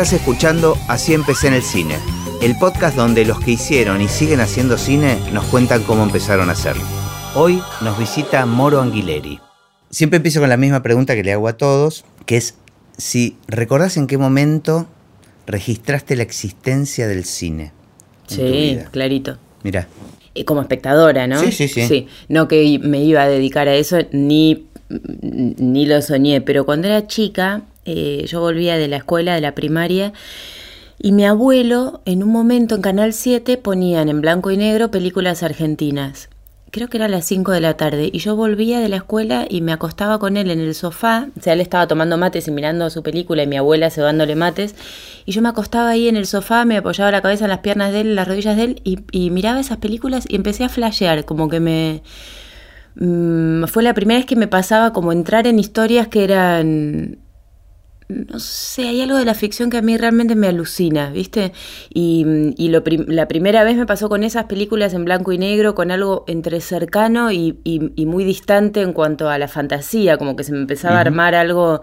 Estás escuchando Así empecé en el cine, el podcast donde los que hicieron y siguen haciendo cine nos cuentan cómo empezaron a hacerlo. Hoy nos visita Moro Anguileri. Siempre empiezo con la misma pregunta que le hago a todos, que es si recordás en qué momento registraste la existencia del cine. Sí, clarito. Mirá. Y como espectadora, ¿no? Sí, sí, sí. No que me iba a dedicar a eso, ni, ni lo soñé, pero cuando era chica, eh, yo volvía de la escuela, de la primaria, y mi abuelo, en un momento en Canal 7, ponían en blanco y negro películas argentinas. Creo que era a las 5 de la tarde, y yo volvía de la escuela y me acostaba con él en el sofá, o sea, él estaba tomando mates y mirando su película, y mi abuela cebándole mates, y yo me acostaba ahí en el sofá, me apoyaba la cabeza en las piernas de él, en las rodillas de él, y, y miraba esas películas y empecé a flashear, como que me... mm, fue la primera vez que me pasaba como entrar en historias que eran no sé, hay algo de la ficción que a mí realmente me alucina, ¿viste? Y, y lo prim- la primera vez me pasó con esas películas en blanco y negro, con algo entre cercano y, y- y muy distante en cuanto a la fantasía, como que se me empezaba a armar algo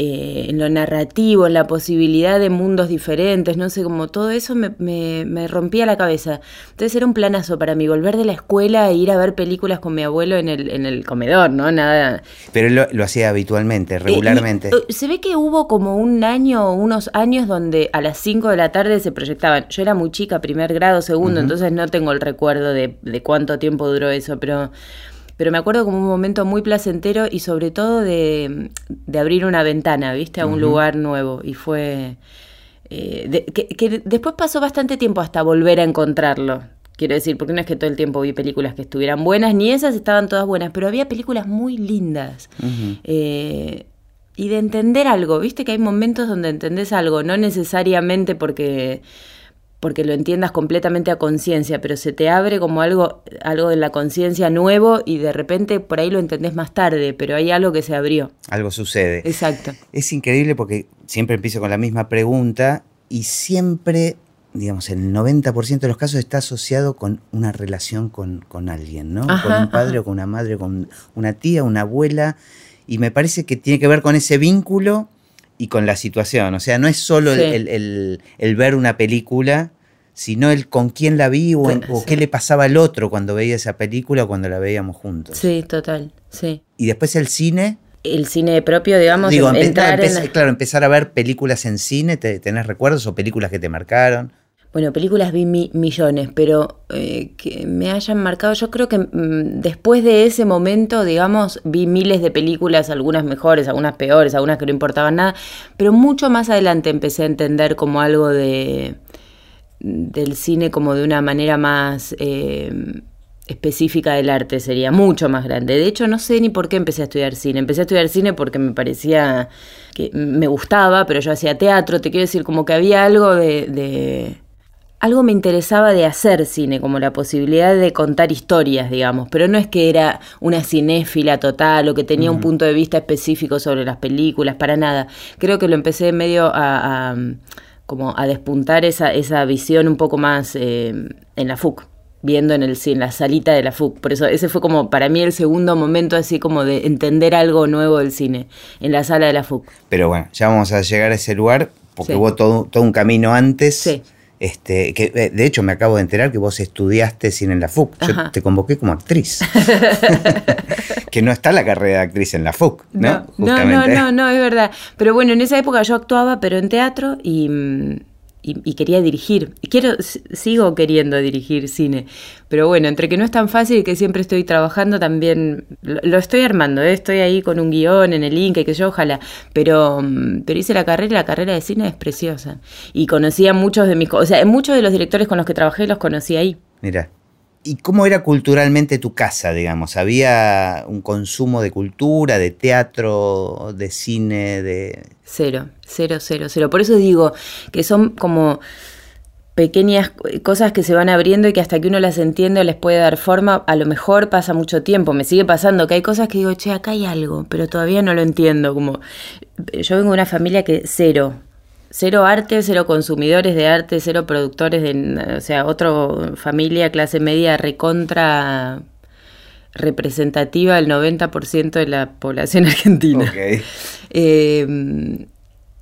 eh, en lo narrativo, en la posibilidad de mundos diferentes, no sé, como todo eso me, me- me rompía la cabeza. Entonces era un planazo para mí, volver de la escuela e ir a ver películas con mi abuelo en el, en el comedor, ¿no? Nada, Pero él lo, lo hacía habitualmente, regularmente. eh, y, eh, se ve que hubo como un año o unos años donde a las 5 de la tarde se proyectaban. Yo era muy chica, primer grado, segundo, entonces no tengo el recuerdo de, de cuánto tiempo duró eso, pero, pero me acuerdo como un momento muy placentero y sobre todo de, de abrir una ventana, ¿viste? A un lugar nuevo. Y fue... eh, de- que, que después pasó bastante tiempo hasta volver a encontrarlo. Quiero decir, porque no es que todo el tiempo vi películas que estuvieran buenas, ni esas estaban todas buenas, pero había películas muy lindas. Eh, y de entender algo, viste que hay momentos donde entendés algo, no necesariamente porque, porque lo entiendas completamente a conciencia, pero se te abre como algo, algo de la conciencia nuevo y de repente por ahí lo entendés más tarde, pero hay algo que se abrió. Algo sucede. Exacto. Es increíble porque siempre empiezo con la misma pregunta y siempre, digamos, el 90% de los casos está asociado con una relación con, con alguien, ¿no? Ajá, con un padre ajá. o con una madre, con una tía, una abuela. Y me parece que tiene que ver con ese vínculo y con la situación. O sea, no es solo el- Sí. el, el- el ver una película, sino el con quién la vi o, en- o Sí. qué le pasaba al otro cuando veía esa película o cuando la veíamos juntos. Sí, total, sí. Y después el cine, El cine propio, digamos, Digo, entrar no, en empe- la- claro, empezar a ver películas en cine, te- ¿tenés recuerdos o películas que te marcaron? Bueno, películas vi mi- millones, pero eh, que me hayan marcado, yo creo que mm, después de ese momento, digamos, vi miles de películas, algunas mejores, algunas peores, algunas que no importaban nada, pero mucho más adelante empecé a entender como algo de del cine como de una manera más eh, específica del arte, sería mucho más grande. De hecho, no sé ni por qué empecé a estudiar cine. Empecé a estudiar cine porque me parecía que me gustaba, pero yo hacía teatro, te quiero decir, como que había algo de... de- algo me interesaba de hacer cine, como la posibilidad de contar historias, digamos, pero no es que era una cinéfila total o que tenía un punto de vista específico sobre las películas, para nada. Creo que lo empecé medio a, a, como a despuntar esa, esa visión un poco más eh, en la FUC, viendo en el cine, en la salita de la FUC. Por eso ese fue como para mí el segundo momento así como de entender algo nuevo del cine, en la sala de la FUC. Pero bueno, ya vamos a llegar a ese lugar porque Sí. hubo todo, todo un camino antes. Sí. Este, que, eh, de hecho, me acabo de enterar que vos estudiaste cine en la FUC. Yo te convoqué como actriz. que no está la carrera de actriz en la FUC, ¿no? No, no, no, no, no, es verdad. Pero bueno, en esa época yo actuaba, pero en teatro y, mm, y, y quería dirigir. Y quiero, sigo queriendo dirigir cine. Pero bueno, entre que no es tan fácil y que siempre estoy trabajando, también lo, lo estoy armando. ¿eh? Estoy ahí con un guion en el link, que yo, ojalá. Pero, mm, pero hice la carrera y la carrera de cine es preciosa. Y conocí a muchos de mis... O sea, muchos de los directores con los que trabajé los conocí ahí. Mira. ¿Y cómo era culturalmente tu casa, digamos? ¿Había un consumo de cultura, de teatro, de cine, de... Cero, cero, cero, cero. Por eso digo que son como pequeñas cosas que se van abriendo y que hasta que uno las entiende o les puede dar forma, a lo mejor pasa mucho tiempo. Me sigue pasando que hay cosas que digo, che, acá hay algo, pero todavía no lo entiendo. Como yo vengo de una familia que cero, cero arte, cero consumidores de arte, cero productores de, o sea, otra familia clase media recontra representativa del 90% de la población argentina. Ok. Eh,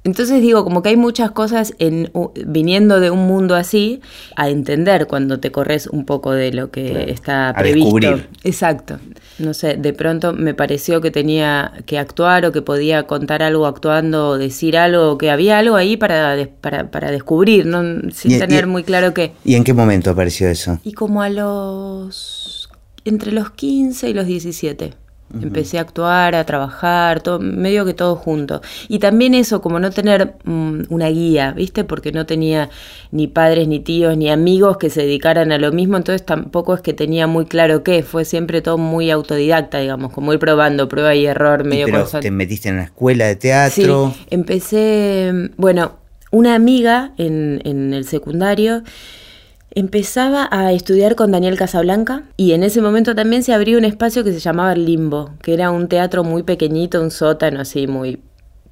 Entonces digo, como que hay muchas cosas en, viniendo de un mundo así, a entender cuando te corres un poco de lo que está previsto. Exacto. No sé, de pronto me pareció que tenía que actuar o que podía contar algo actuando o decir algo, que había algo ahí para, para, para descubrir, ¿no? sin tener muy claro qué. ¿Y en qué momento apareció eso? Y como a los... entre los 15 y los 17. Empecé a actuar, a trabajar, todo, medio que todo junto. Y también eso, como no tener mm, una guía, ¿viste? Porque no tenía ni padres, ni tíos, ni amigos que se dedicaran a lo mismo, entonces tampoco es que tenía muy claro qué, fue siempre todo muy autodidacta, digamos, como ir probando, prueba y error, medio Pero te metiste en la escuela de teatro. Sí, empecé, bueno, una amiga en, en el secundario empezaba a estudiar con Daniel Casablanca y en ese momento también se abrió un espacio que se llamaba El Limbo, que era un teatro muy pequeñito, un sótano así muy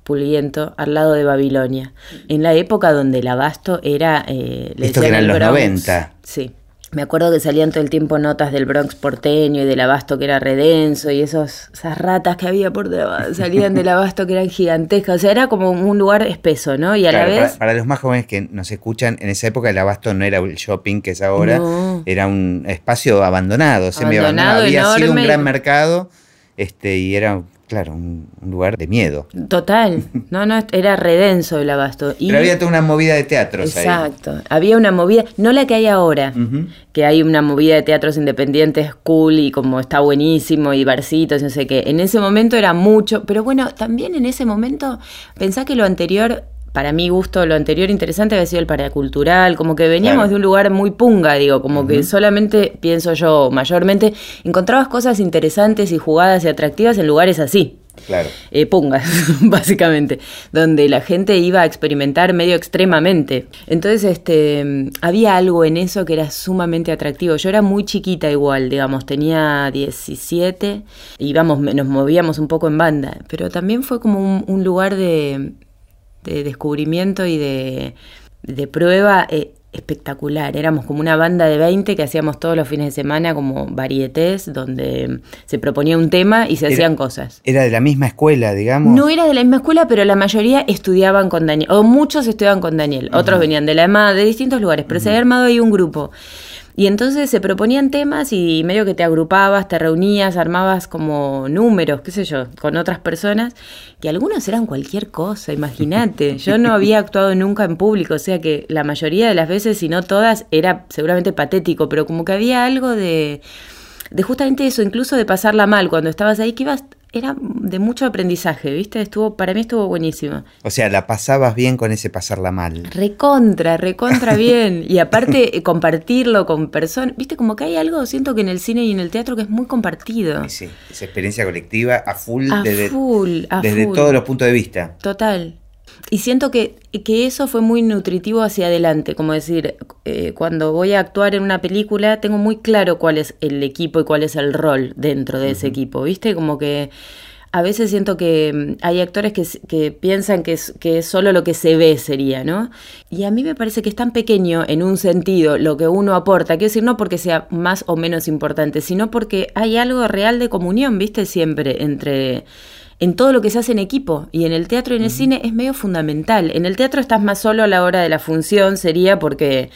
puliento, al lado de Babilonia, en la época donde el abasto era... Eh, Esto que eran los 90. Sí. Me acuerdo que salían todo el tiempo notas del Bronx porteño y del abasto que era redenso y esos, esas ratas que había por debajo salían del abasto que eran gigantescas. O sea, era como un lugar espeso, ¿no? Y a la vez. Para, los más jóvenes que nos escuchan, en esa época el abasto no era el shopping que es ahora, era un espacio abandonado, abandonado. Había sido un gran mercado este, y era claro, un, lugar de miedo. Total, no, no, era redenso el abasto. Pero había toda una movida de teatros Exacto, había una movida, no la que hay ahora, que hay una movida de teatros independientes cool y como está buenísimo y barcitos y no sé qué. En ese momento era mucho, pero bueno, también en ese momento, pensá que lo anterior para mi gusto, lo anterior interesante había sido el paracultural, como que veníamos de un lugar muy punga, digo, como que solamente, pienso yo, mayormente, encontrabas cosas interesantes y jugadas y atractivas en lugares así. Claro. Eh, pungas, básicamente, donde la gente iba a experimentar medio extremadamente. Entonces, este, había algo en eso que era sumamente atractivo. Yo era muy chiquita igual, digamos, tenía 17, íbamos, nos movíamos un poco en banda, pero también fue como un lugar de, de descubrimiento y de, prueba eh, espectacular. Éramos como una banda de 20 que hacíamos todos los fines de semana como varietés, donde se proponía un tema y se hacían cosas. ¿Era de la misma escuela, digamos? No era de la misma escuela, pero la mayoría estudiaban con Daniel, o muchos estudiaban con Daniel, otros venían de la EMA, de distintos lugares, pero se había armado ahí un grupo. Y entonces se proponían temas y medio que te agrupabas, te reunías, armabas como números, qué sé yo, con otras personas, que algunos eran cualquier cosa, imagínate. Yo no había actuado nunca en público, o sea que la mayoría de las veces, si no todas, era seguramente patético, pero como que había algo de, de justamente eso, incluso de pasarla mal cuando estabas ahí, que ibas era de mucho aprendizaje, ¿viste? Estuvo, para mí estuvo buenísimo. O sea, la pasabas bien con ese pasarla mal. Recontra, recontra bien. Y aparte, eh, compartirlo con personas, ¿viste? Como que hay algo, siento que en el cine y en el teatro que es muy compartido. Sí, esa experiencia colectiva a full, a desde, full, desde todos los puntos de vista. Total. Y siento que, que, eso fue muy nutritivo hacia adelante, como decir, eh, cuando voy a actuar en una película, tengo muy claro cuál es el equipo y cuál es el rol dentro de ese equipo, ¿viste? Como que a veces siento que mm, hay actores que, que piensan que es, que es solo lo que se ve sería, ¿no? Y a mí me parece que es tan pequeño en un sentido lo que uno aporta, quiero decir, no porque sea más o menos importante, sino porque hay algo real de comunión, ¿viste? Siempre entre en todo lo que se hace en equipo. Y en el teatro y en el cine es medio fundamental. En el teatro estás más solo a la hora de la función, sería porque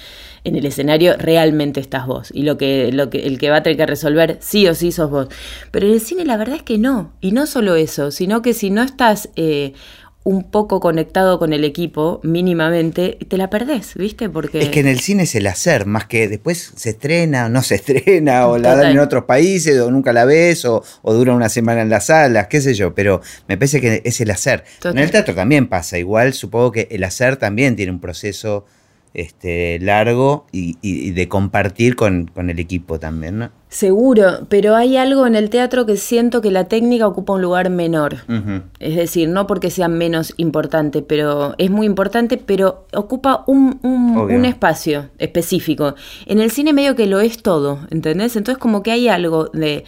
en el escenario realmente estás vos. Y lo que, lo que, el que va a tener que resolver sí o sí sos vos. Pero en el cine la verdad es que no. Y no solo eso, sino que si no estás eh, un poco conectado con el equipo, mínimamente, te la perdés, ¿viste? Porque... Es que en el cine es el hacer, más que después se estrena o no se estrena, o la dan en otros países, o nunca la ves, o, dura una semana en las salas, qué sé yo, pero me parece que es el hacer. En el teatro también pasa, igual supongo que el hacer también tiene un proceso este, largo y, de compartir con, el equipo también, ¿no? Seguro, pero hay algo en el teatro que siento que la técnica ocupa un lugar menor. Es decir, no porque sea menos importante, pero es muy importante, pero ocupa un, un, espacio específico. En el cine medio que lo es todo, ¿entendés? Entonces como que hay algo de,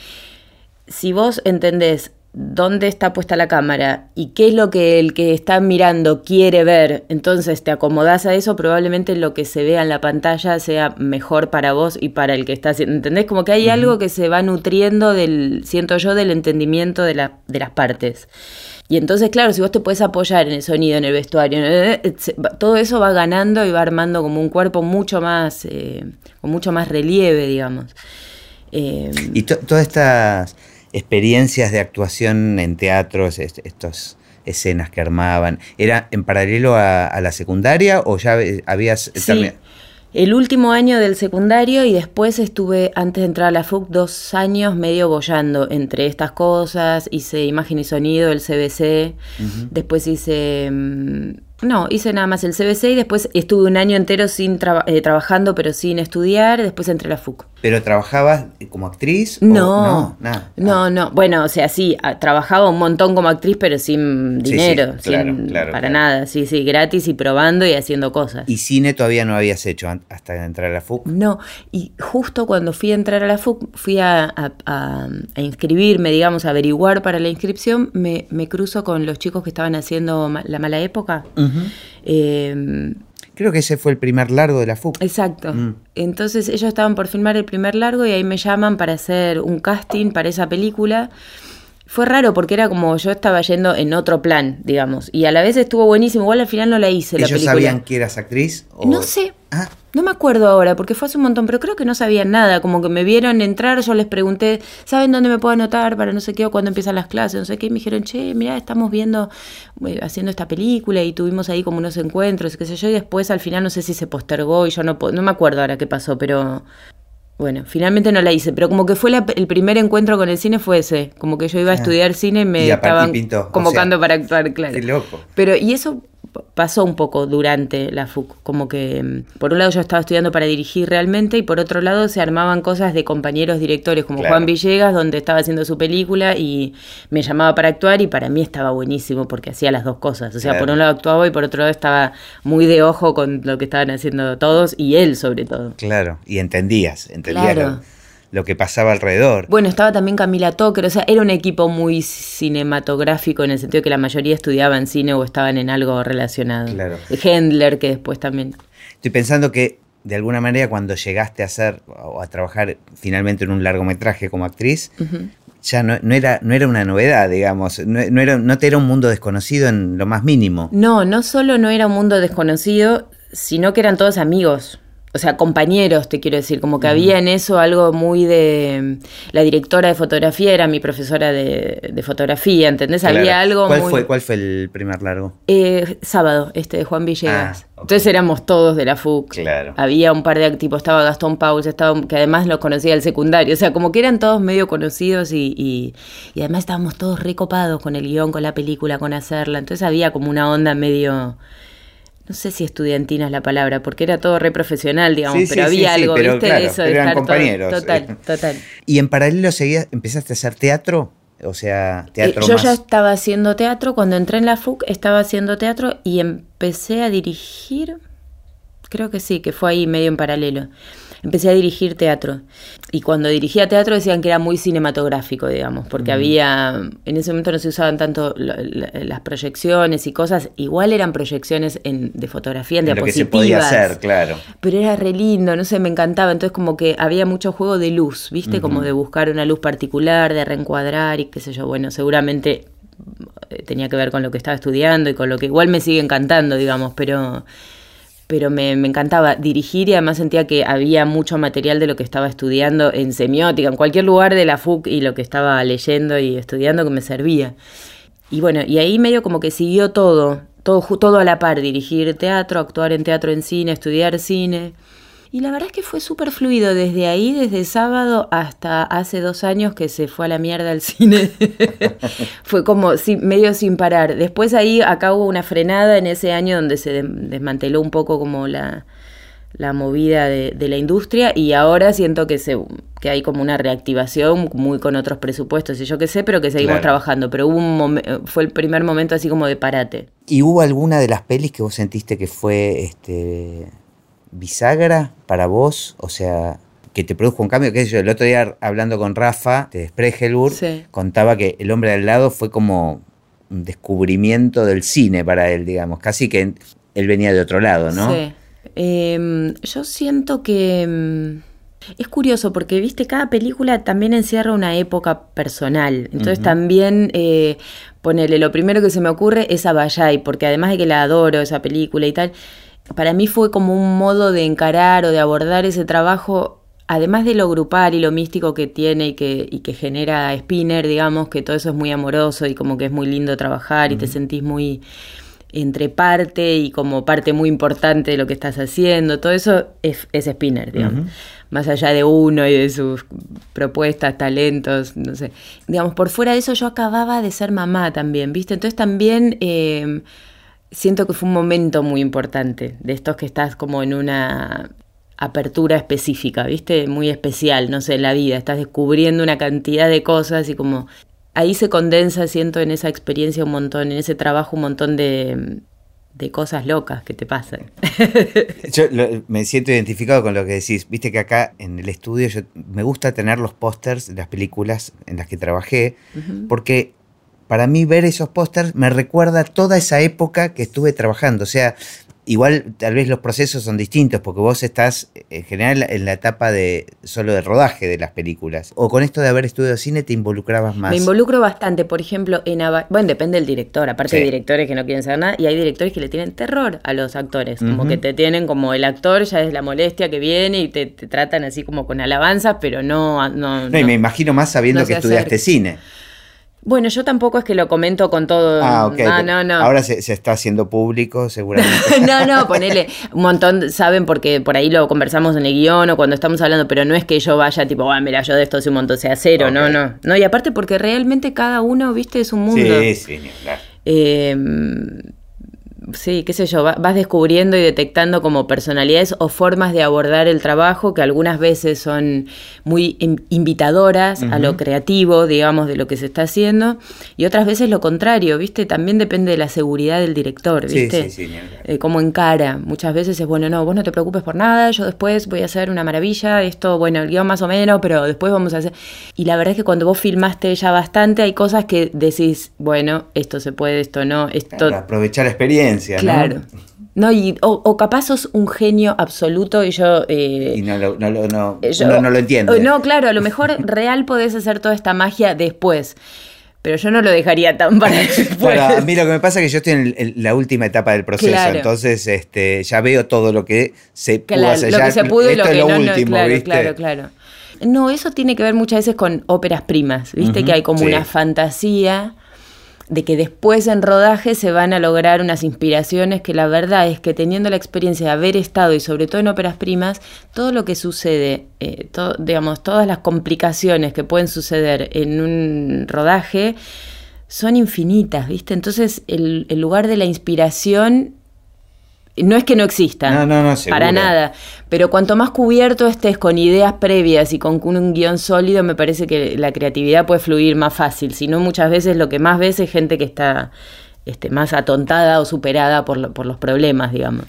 si vos entendés dónde está puesta la cámara y qué es lo que el que está mirando quiere ver, entonces te acomodás a eso, probablemente lo que se vea en la pantalla sea mejor para vos y para el que está haciendo. ¿Entendés? Como que hay algo que se va nutriendo del, siento yo, del entendimiento de, la, de las partes. Y entonces, claro, si vos te puedes apoyar en el sonido, en el vestuario, todo eso va ganando y va armando como un cuerpo mucho más, eh, con mucho más relieve, digamos. Eh, y todas estas experiencias de actuación en teatros, estas escenas que armaban, ¿era en paralelo a, la secundaria o ya habías sí el último año del secundario y después estuve, antes de entrar a la FUC, dos años medio bollando entre estas cosas. Hice imagen y sonido, el CBC. Después hice mm, no, hice nada más el CBC y después estuve un año entero sin eh, trabajando, pero sin estudiar. Después entré a la FUC. ¿Pero trabajabas como actriz? No, no, no, no. Bueno, o sea, sí, trabajaba un montón como actriz, pero sin dinero, sin, para nada. Sí, sí, gratis y probando y haciendo cosas. ¿Y cine todavía no habías hecho hasta entrar a la FUC? No, y justo cuando fui a entrar a la FUC, fui a, inscribirme, digamos, a averiguar para la inscripción, me, me, cruzo con los chicos que estaban haciendo La Mala Época. Em, Creo que ese fue el primer largo de la FUC. Exacto. Mm. Entonces ellos estaban por filmar el primer largo y ahí me llaman para hacer un casting para esa película. Fue raro porque era como yo estaba yendo en otro plan, digamos. Y a la vez estuvo buenísimo. Igual al final no la hice la película. sabían que eras actriz? No sé. Ah. No me acuerdo ahora, porque fue hace un montón, pero creo que no sabían nada. Como que me vieron entrar, yo les pregunté, ¿saben dónde me puedo anotar para no sé qué o cuándo empiezan las clases? No sé qué. Y me dijeron, che, mira, estamos viendo, eh, haciendo esta película y tuvimos ahí como unos encuentros, qué sé yo. Y después al final no sé si se postergó y yo no, no me acuerdo ahora qué pasó, pero bueno, finalmente no la hice, pero como que fue el primer encuentro con el cine fue ese, como que yo iba a ah. estudiar cine y me estaban convocando para actuar, claro. Qué loco. Pero y eso pasó un poco durante la FUC, como que mm, por un lado yo estaba estudiando para dirigir realmente y por otro lado se armaban cosas de compañeros directores como Juan Villegas, donde estaba haciendo su película y me llamaba para actuar y para mí estaba buenísimo porque hacía las dos cosas, o sea, por un lado actuaba y por otro lado estaba muy de ojo con lo que estaban haciendo todos y él sobre todo. Claro, y entendías, entendías. Claro lo que pasaba alrededor. Bueno, estaba también Camila Toker, o sea, era un equipo muy cinematográfico en el sentido que la mayoría estudiaban cine o estaban en algo relacionado. Claro. Hendler, que después también. Estoy pensando que de alguna manera cuando llegaste a hacer o a trabajar finalmente en un largometraje como actriz, ya no, era, no era una novedad, digamos, no, no, era, no te era un mundo desconocido en lo más mínimo. No, no solo no era un mundo desconocido, sino que eran todos amigos o sea, compañeros, te quiero decir, como que había en eso algo muy de... La directora de fotografía era mi profesora de, fotografía, ¿entendés? Había algo ¿Cuál Fue, ¿Cuál fue el primer largo? Eh, sábado, este, de Juan Villegas. Ah, Entonces éramos todos de la FUC. Claro. Había un par de tipo estaba Gastón Pauls, estaba, que además los conocía del secundario. O sea, como que eran todos medio conocidos y, y, y además estábamos todos recopados con el guion, con la película, con hacerla. Entonces había como una onda medio no sé si estudiantina es la palabra, porque era todo re profesional, digamos, pero había algo, ¿viste? Eso de eran compañeros. total, total. ¿Y en paralelo seguías, empezaste a hacer teatro? O sea, teatro eh, Yo ya estaba haciendo teatro, cuando entré en la FUC estaba haciendo teatro y empecé a dirigir, creo que sí, que fue ahí medio en paralelo empecé a dirigir teatro. Y cuando dirigía teatro decían que era muy cinematográfico, digamos, porque había, en ese momento no se usaban tanto las proyecciones y cosas, igual eran proyecciones en, de fotografía, en, en diapositivas. Lo que se podía hacer, claro. Pero era re lindo, no sé, me encantaba. Entonces como que había mucho juego de luz, ¿viste? Como de buscar una luz particular, de reencuadrar y qué sé yo. Bueno, seguramente eh, tenía que ver con lo que estaba estudiando y con lo que igual me sigue encantando, digamos, pero pero me, encantaba dirigir y además sentía que había mucho material de lo que estaba estudiando en semiótica, en cualquier lugar de la FUC y lo que estaba leyendo y estudiando que me servía. Y bueno, y ahí medio como que siguió todo, todo, todo a la par, dirigir teatro, actuar en teatro en cine, estudiar cine. Y la verdad es que fue súper fluido desde ahí, desde sábado hasta hace dos años que se fue a la mierda el cine. fue como medio sin parar. Después ahí acá hubo una frenada en ese año donde se desmanteló un poco como la, la movida de, la industria y ahora siento que se que hay como una reactivación muy con otros presupuestos y yo qué sé, pero que seguimos trabajando, pero hubo un fue el primer momento así como de parate. ¿Y hubo alguna de las pelis que vos sentiste que fue este bisagra para vos? O sea, que te produjo un cambio, qué sé yo, el otro día hablando con Rafa de Spregelburg, Sí. contaba que El hombre al lado fue como un descubrimiento del cine para él, digamos, casi que él venía de otro lado, ¿no? Sí. Eh, yo siento que mm, es curioso porque, viste, cada película también encierra una época personal. Entonces también, eh, ponele, lo primero que se me ocurre es a Bayay, porque además de que la adoro esa película y tal, para mí fue como un modo de encarar o de abordar ese trabajo, además de lo grupal y lo místico que tiene y que, y que genera Spinner, digamos, que todo eso es muy amoroso y como que es muy lindo trabajar y te sentís muy entre parte y como parte muy importante de lo que estás haciendo, todo eso es, es Spinner, digamos. Más allá de uno y de sus propuestas, talentos, no sé. Digamos, por fuera de eso yo acababa de ser mamá también, ¿viste? Entonces también eh, siento que fue un momento muy importante, de estos que estás como en una apertura específica, ¿viste? Muy especial, no sé, en la vida. Estás descubriendo una cantidad de cosas y como ahí se condensa, siento, en esa experiencia un montón, en ese trabajo un montón de, de cosas locas que te pasan. Yo lo- me siento identificado con lo que decís. Viste que acá en el estudio yo, me gusta tener los pósters de las películas en las que trabajé, porque para mí ver esos pósters me recuerda toda esa época que estuve trabajando. O sea, igual tal vez los procesos son distintos, porque vos estás en general en la etapa de solo de rodaje de las películas. O con esto de haber estudiado cine te involucrabas más. Me involucro bastante, por ejemplo, en... Ava- Bueno, depende del director. Aparte Sí. hay directores que no quieren saber nada y hay directores que le tienen terror a los actores. Como que te tienen como el actor ya es la molestia que viene y te, te tratan así como con alabanzas, pero no... no, no, y me imagino más sabiendo no que estudiaste acerca. cine. Bueno, yo tampoco es que lo comento con todo... Ah, ok. No, no, no. Ahora se, se está haciendo público, seguramente. no, no, ponele un montón, saben, porque por ahí lo conversamos en el guion o cuando estamos hablando, pero no es que yo vaya tipo, ah, mira, yo de esto sé un montón, sea cero, no, no. No, y aparte porque realmente cada uno, viste, es un mundo. sí, sí. Eh, sí, qué sé yo, va- vas descubriendo y detectando como personalidades o formas de abordar el trabajo que algunas veces son muy in- invitadoras a lo creativo, digamos, de lo que se está haciendo, y otras veces lo contrario, ¿viste? También depende de la seguridad del director, Sí, ¿viste? sí, sí, hablar. Eh, como encara. Muchas veces es, bueno, no, vos no te preocupes por nada, yo después voy a hacer una maravilla, esto, bueno, el guion más o menos, pero después vamos a hacer... Y la verdad es que cuando vos filmaste ya bastante, hay cosas que decís, bueno, esto se puede, esto no, esto... Claro, aprovechar la experiencia, ¿no? Claro. No, y, o, o capaz sos un genio absoluto y yo... eh, Y no lo, no, lo- no, yo- no lo No, claro, a lo mejor real podés hacer toda esta magia después, pero yo no lo dejaría tan para después. Claro, a mí lo que me pasa es que yo estoy en, el- en la última etapa del proceso, Claro. entonces este, ya veo todo lo que se pudo Claro, hacer. lo que se pudo y lo es que lo no, no, último, claro, ¿viste? claro, claro. No, eso tiene que ver muchas veces con óperas primas, ¿viste? Que hay como sí. una fantasía de que después en rodaje se van a lograr unas inspiraciones que la verdad es que teniendo la experiencia de haber estado y sobre todo en óperas primas, todo lo que sucede, eh, digamos, todas las complicaciones que pueden suceder en un rodaje son infinitas, ¿viste? Entonces el, el lugar de la inspiración no es que no exista, No, no, no, seguro. para nada, pero cuanto más cubierto estés con ideas previas y con un guion sólido, me parece que la creatividad puede fluir más fácil. Si no, muchas veces lo que más ves es gente que está este, más atontada o superada por, lo- por los problemas, digamos.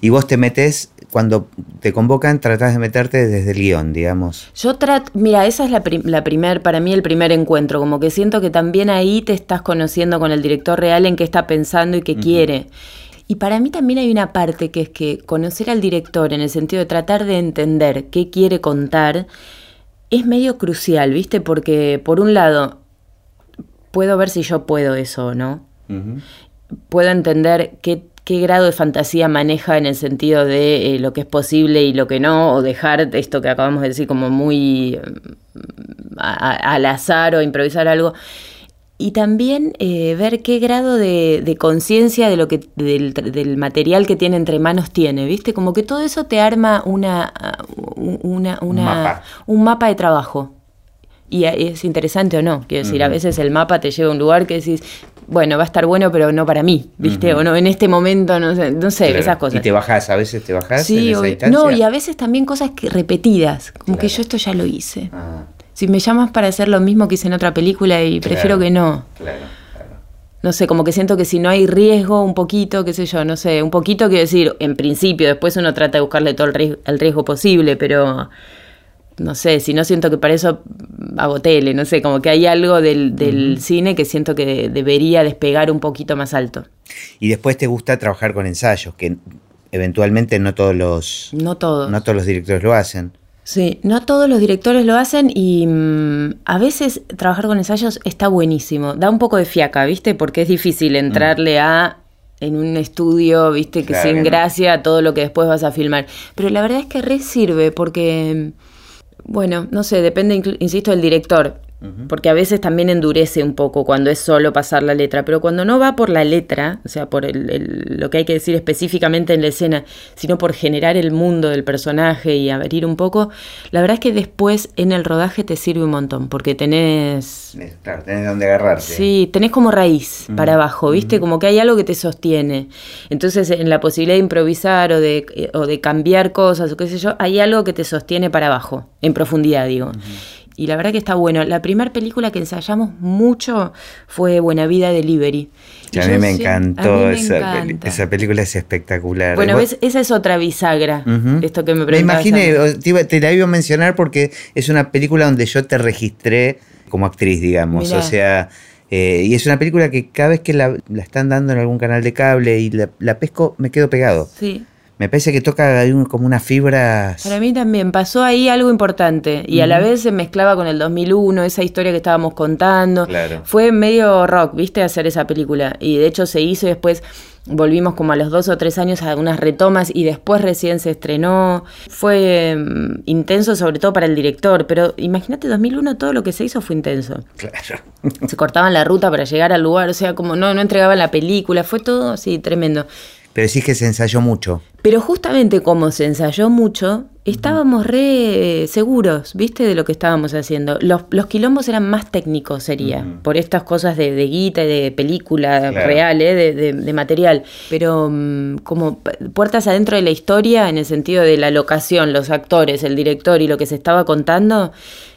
Y vos te metes, cuando te convocan, tratás de meterte desde el guion, digamos. Yo trato, mira, esa es la, prim- la primer, para mí el primer encuentro, como que siento que también ahí te estás conociendo con el director real en qué está pensando y qué quiere. Y para mí también hay una parte que es que conocer al director en el sentido de tratar de entender qué quiere contar es medio crucial, ¿viste? Porque por un lado, puedo ver si yo puedo eso o no. Puedo entender qué, qué grado de fantasía maneja en el sentido de eh, lo que es posible y lo que no, o dejar esto que acabamos de decir como muy a- a- al azar o improvisar algo. Y también eh, ver qué grado de, de conciencia de lo que del, del material que tiene entre manos tiene, ¿viste? Como que todo eso te arma una, uh, una, una- mapa. un mapa de trabajo. Y a- es interesante o no. Quiero decir, a veces el mapa te lleva a un lugar que decís, bueno, va a estar bueno, pero no para mí, ¿viste? O no, en este momento, no sé, no sé, Claro. esas cosas. Y te bajás, a veces te bajás en Sí, esa obvio. instancia. no, y a veces también cosas que repetidas, como que yo esto ya lo hice. Ah, Si me llamas para hacer lo mismo que hice en otra película y prefiero Claro. que no. claro, claro. No sé, como que siento que si no hay riesgo, un poquito, qué sé yo, no sé, un poquito quiero decir, en principio, después uno trata de buscarle todo el riesgo, el riesgo posible, pero no sé, si no siento que para eso hago tele, no sé, como que hay algo del, del cine que siento que debería despegar un poquito más alto. Y después te gusta trabajar con ensayos, que eventualmente no todos los, No todos. no todos los directores lo hacen. Sí, no todos los directores lo hacen y mm, a veces trabajar con ensayos está buenísimo. Da un poco de fiaca, ¿viste? Porque es difícil entrarle a en un estudio, ¿viste? Que Claro, sin no. gracia a todo lo que después vas a filmar. Pero la verdad es que re sirve porque, bueno, no sé, depende, insisto, del director. Porque a veces también endurece un poco cuando es solo pasar la letra, pero cuando no va por la letra, o sea, por el- el- lo que hay que decir específicamente en la escena, sino por generar el mundo del personaje y abrir un poco, la verdad es que después en el rodaje te sirve un montón, porque tenés Claro, tenés donde agarrarte. Sí, tenés como raíz para abajo, ¿viste? Como que hay algo que te sostiene. Entonces, en la posibilidad de improvisar o de, eh, o de cambiar cosas o qué sé yo, hay algo que te sostiene para abajo, en profundidad, digo. Y la verdad que está bueno. La primera película que ensayamos mucho fue Buena Vida Delivery. Y a mí me sí- encantó a mí me esa, encanta. esa película, es espectacular. Bueno, ves, esa es otra bisagra, esto que me Me preguntabas imaginé, antes. o- te, iba- te la iba a mencionar porque es una película donde yo te registré como actriz, digamos. Mirá. O sea, eh, y es una película que cada vez que la, la están dando en algún canal de cable y la, la pesco, me quedo pegado. Sí. Me parece que toca como unas fibras. Para mí también pasó ahí algo importante y a la vez se mezclaba con el 2001, esa historia que estábamos contando. Claro. Fue medio rock, ¿viste? Hacer esa película. Y de hecho se hizo y después volvimos como a los dos o tres años a unas retomas y después recién se estrenó. Fue mm, intenso sobre todo para el director, pero imagínate 2001 todo lo que se hizo fue intenso. Claro. Se cortaban la ruta para llegar al lugar, o sea, como no, no entregaban la película, fue todo así tremendo. Pero sí que se ensayó mucho. Pero justamente como se ensayó mucho, estábamos re seguros, ¿viste? De lo que estábamos haciendo. Los, los quilombos eran más técnicos, sería, por estas cosas de, de guita y de película Claro. real, ¿eh? de, de- de material. Pero mm, como puertas adentro de la historia, en el sentido de la locación, los actores, el director y lo que se estaba contando,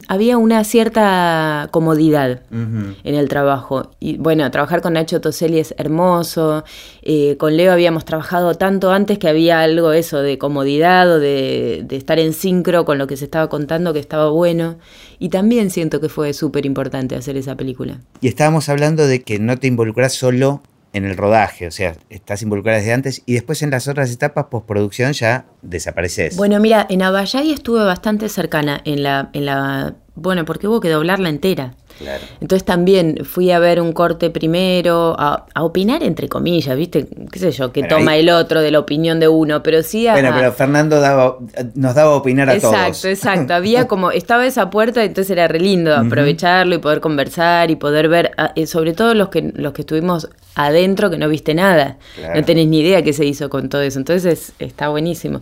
había una cierta comodidad en el trabajo. Y bueno, trabajar con Nacho Toselli es hermoso. Eh, con Leo habíamos trabajado tanto antes que había algo eso de comodidad o de estar en sincro con lo que se estaba contando que estaba bueno. Y también siento que fue súper importante hacer esa película. Y estábamos hablando de que no te involucras solo en el rodaje, o sea, estás involucrada desde antes y después en las otras etapas postproducción ya desapareces. Bueno, mira, en Abayay estuve bastante cercana en la, en la. Bueno, porque hubo que doblarla entera. Claro. Entonces también fui a ver un corte primero, a, a opinar entre comillas, ¿viste? ¿Qué sé yo? Que toma ahí- el otro de la opinión de uno, pero sí a. Bueno, pero Fernando daba, nos daba a opinar a Exacto, todos. exacto. Había como, estaba esa puerta, entonces era re lindo aprovecharlo y poder conversar y poder ver, eh, sobre todo los que, los que estuvimos adentro que no viste nada. Claro. No tenés ni idea qué se hizo con todo eso. Entonces está buenísimo.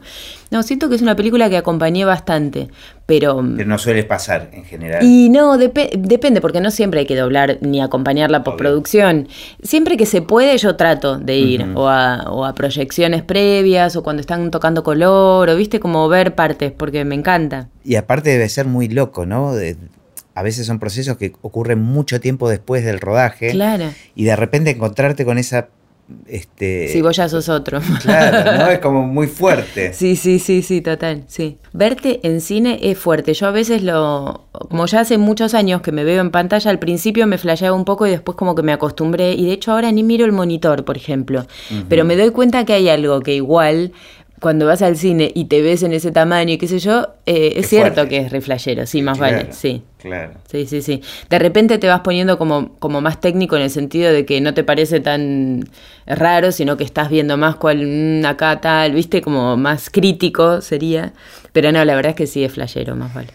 No, siento que es una película que acompañé bastante, pero... Pero no suele pasar en general. Y no, depe- depende, porque no siempre hay que doblar ni acompañar la postproducción. Siempre que se puede, yo trato de ir, o, a, o a proyecciones previas, o cuando están tocando color, o viste, como ver partes, porque me encanta. Y aparte debe ser muy loco, ¿no? De- a veces son procesos que ocurren mucho tiempo después del rodaje. Claro. Y de repente encontrarte con esa... Este, Si vos ya sos otro. Claro, ¿no? Es como muy fuerte. Sí, sí, sí, sí, total, sí. Verte en cine es fuerte. Yo a veces lo, como ya hace muchos años que me veo en pantalla, al principio me flasheaba un poco y después como que me acostumbré y de hecho ahora ni miro el monitor, por ejemplo. Pero me doy cuenta que hay algo que igual cuando vas al cine y te ves en ese tamaño y qué sé yo, eh, es Es cierto fuerte. que es reflejero, sí, más Claro, vale, sí. Claro. Sí, sí, sí. De repente te vas poniendo como, como más técnico en el sentido de que no te parece tan raro, sino que estás viendo más cuál mm, acá tal, viste, como más crítico sería. Pero no, la verdad es que sí es flashero, más vale.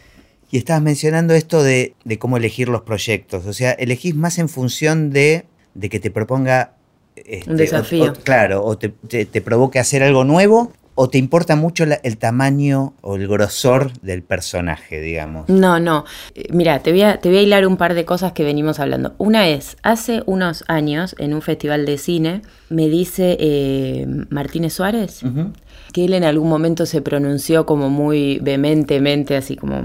Y estabas mencionando esto de, de cómo elegir los proyectos. O sea, elegís más en función de, de que te proponga... este, Un desafío. o- o- claro, o te, te- te provoque hacer algo nuevo, o te importa mucho la- el tamaño o el grosor del personaje, digamos. No, no. Mira, te voy, a, te voy a hilar un par de cosas que venimos hablando. Una es, hace unos años, en un festival de cine, me dice eh, Martínez Suárez, que él en algún momento se pronunció como muy vehementemente, así como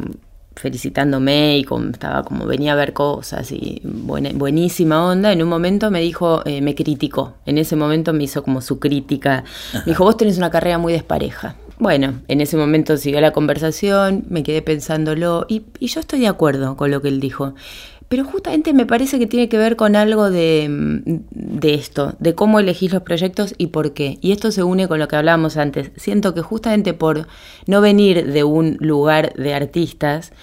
felicitándome y como estaba como venía a ver cosas y buena- buenísima onda. En un momento me dijo, eh, me criticó. En ese momento me hizo como su crítica. Me dijo, vos tenés una carrera muy despareja. Bueno, en ese momento siguió la conversación, me quedé pensándolo y, y yo estoy de acuerdo con lo que él dijo. Pero justamente me parece que tiene que ver con algo de, de, esto, de cómo elegís los proyectos y por qué. Y esto se une con lo que hablábamos antes. Siento que justamente por no venir de un lugar de artistas,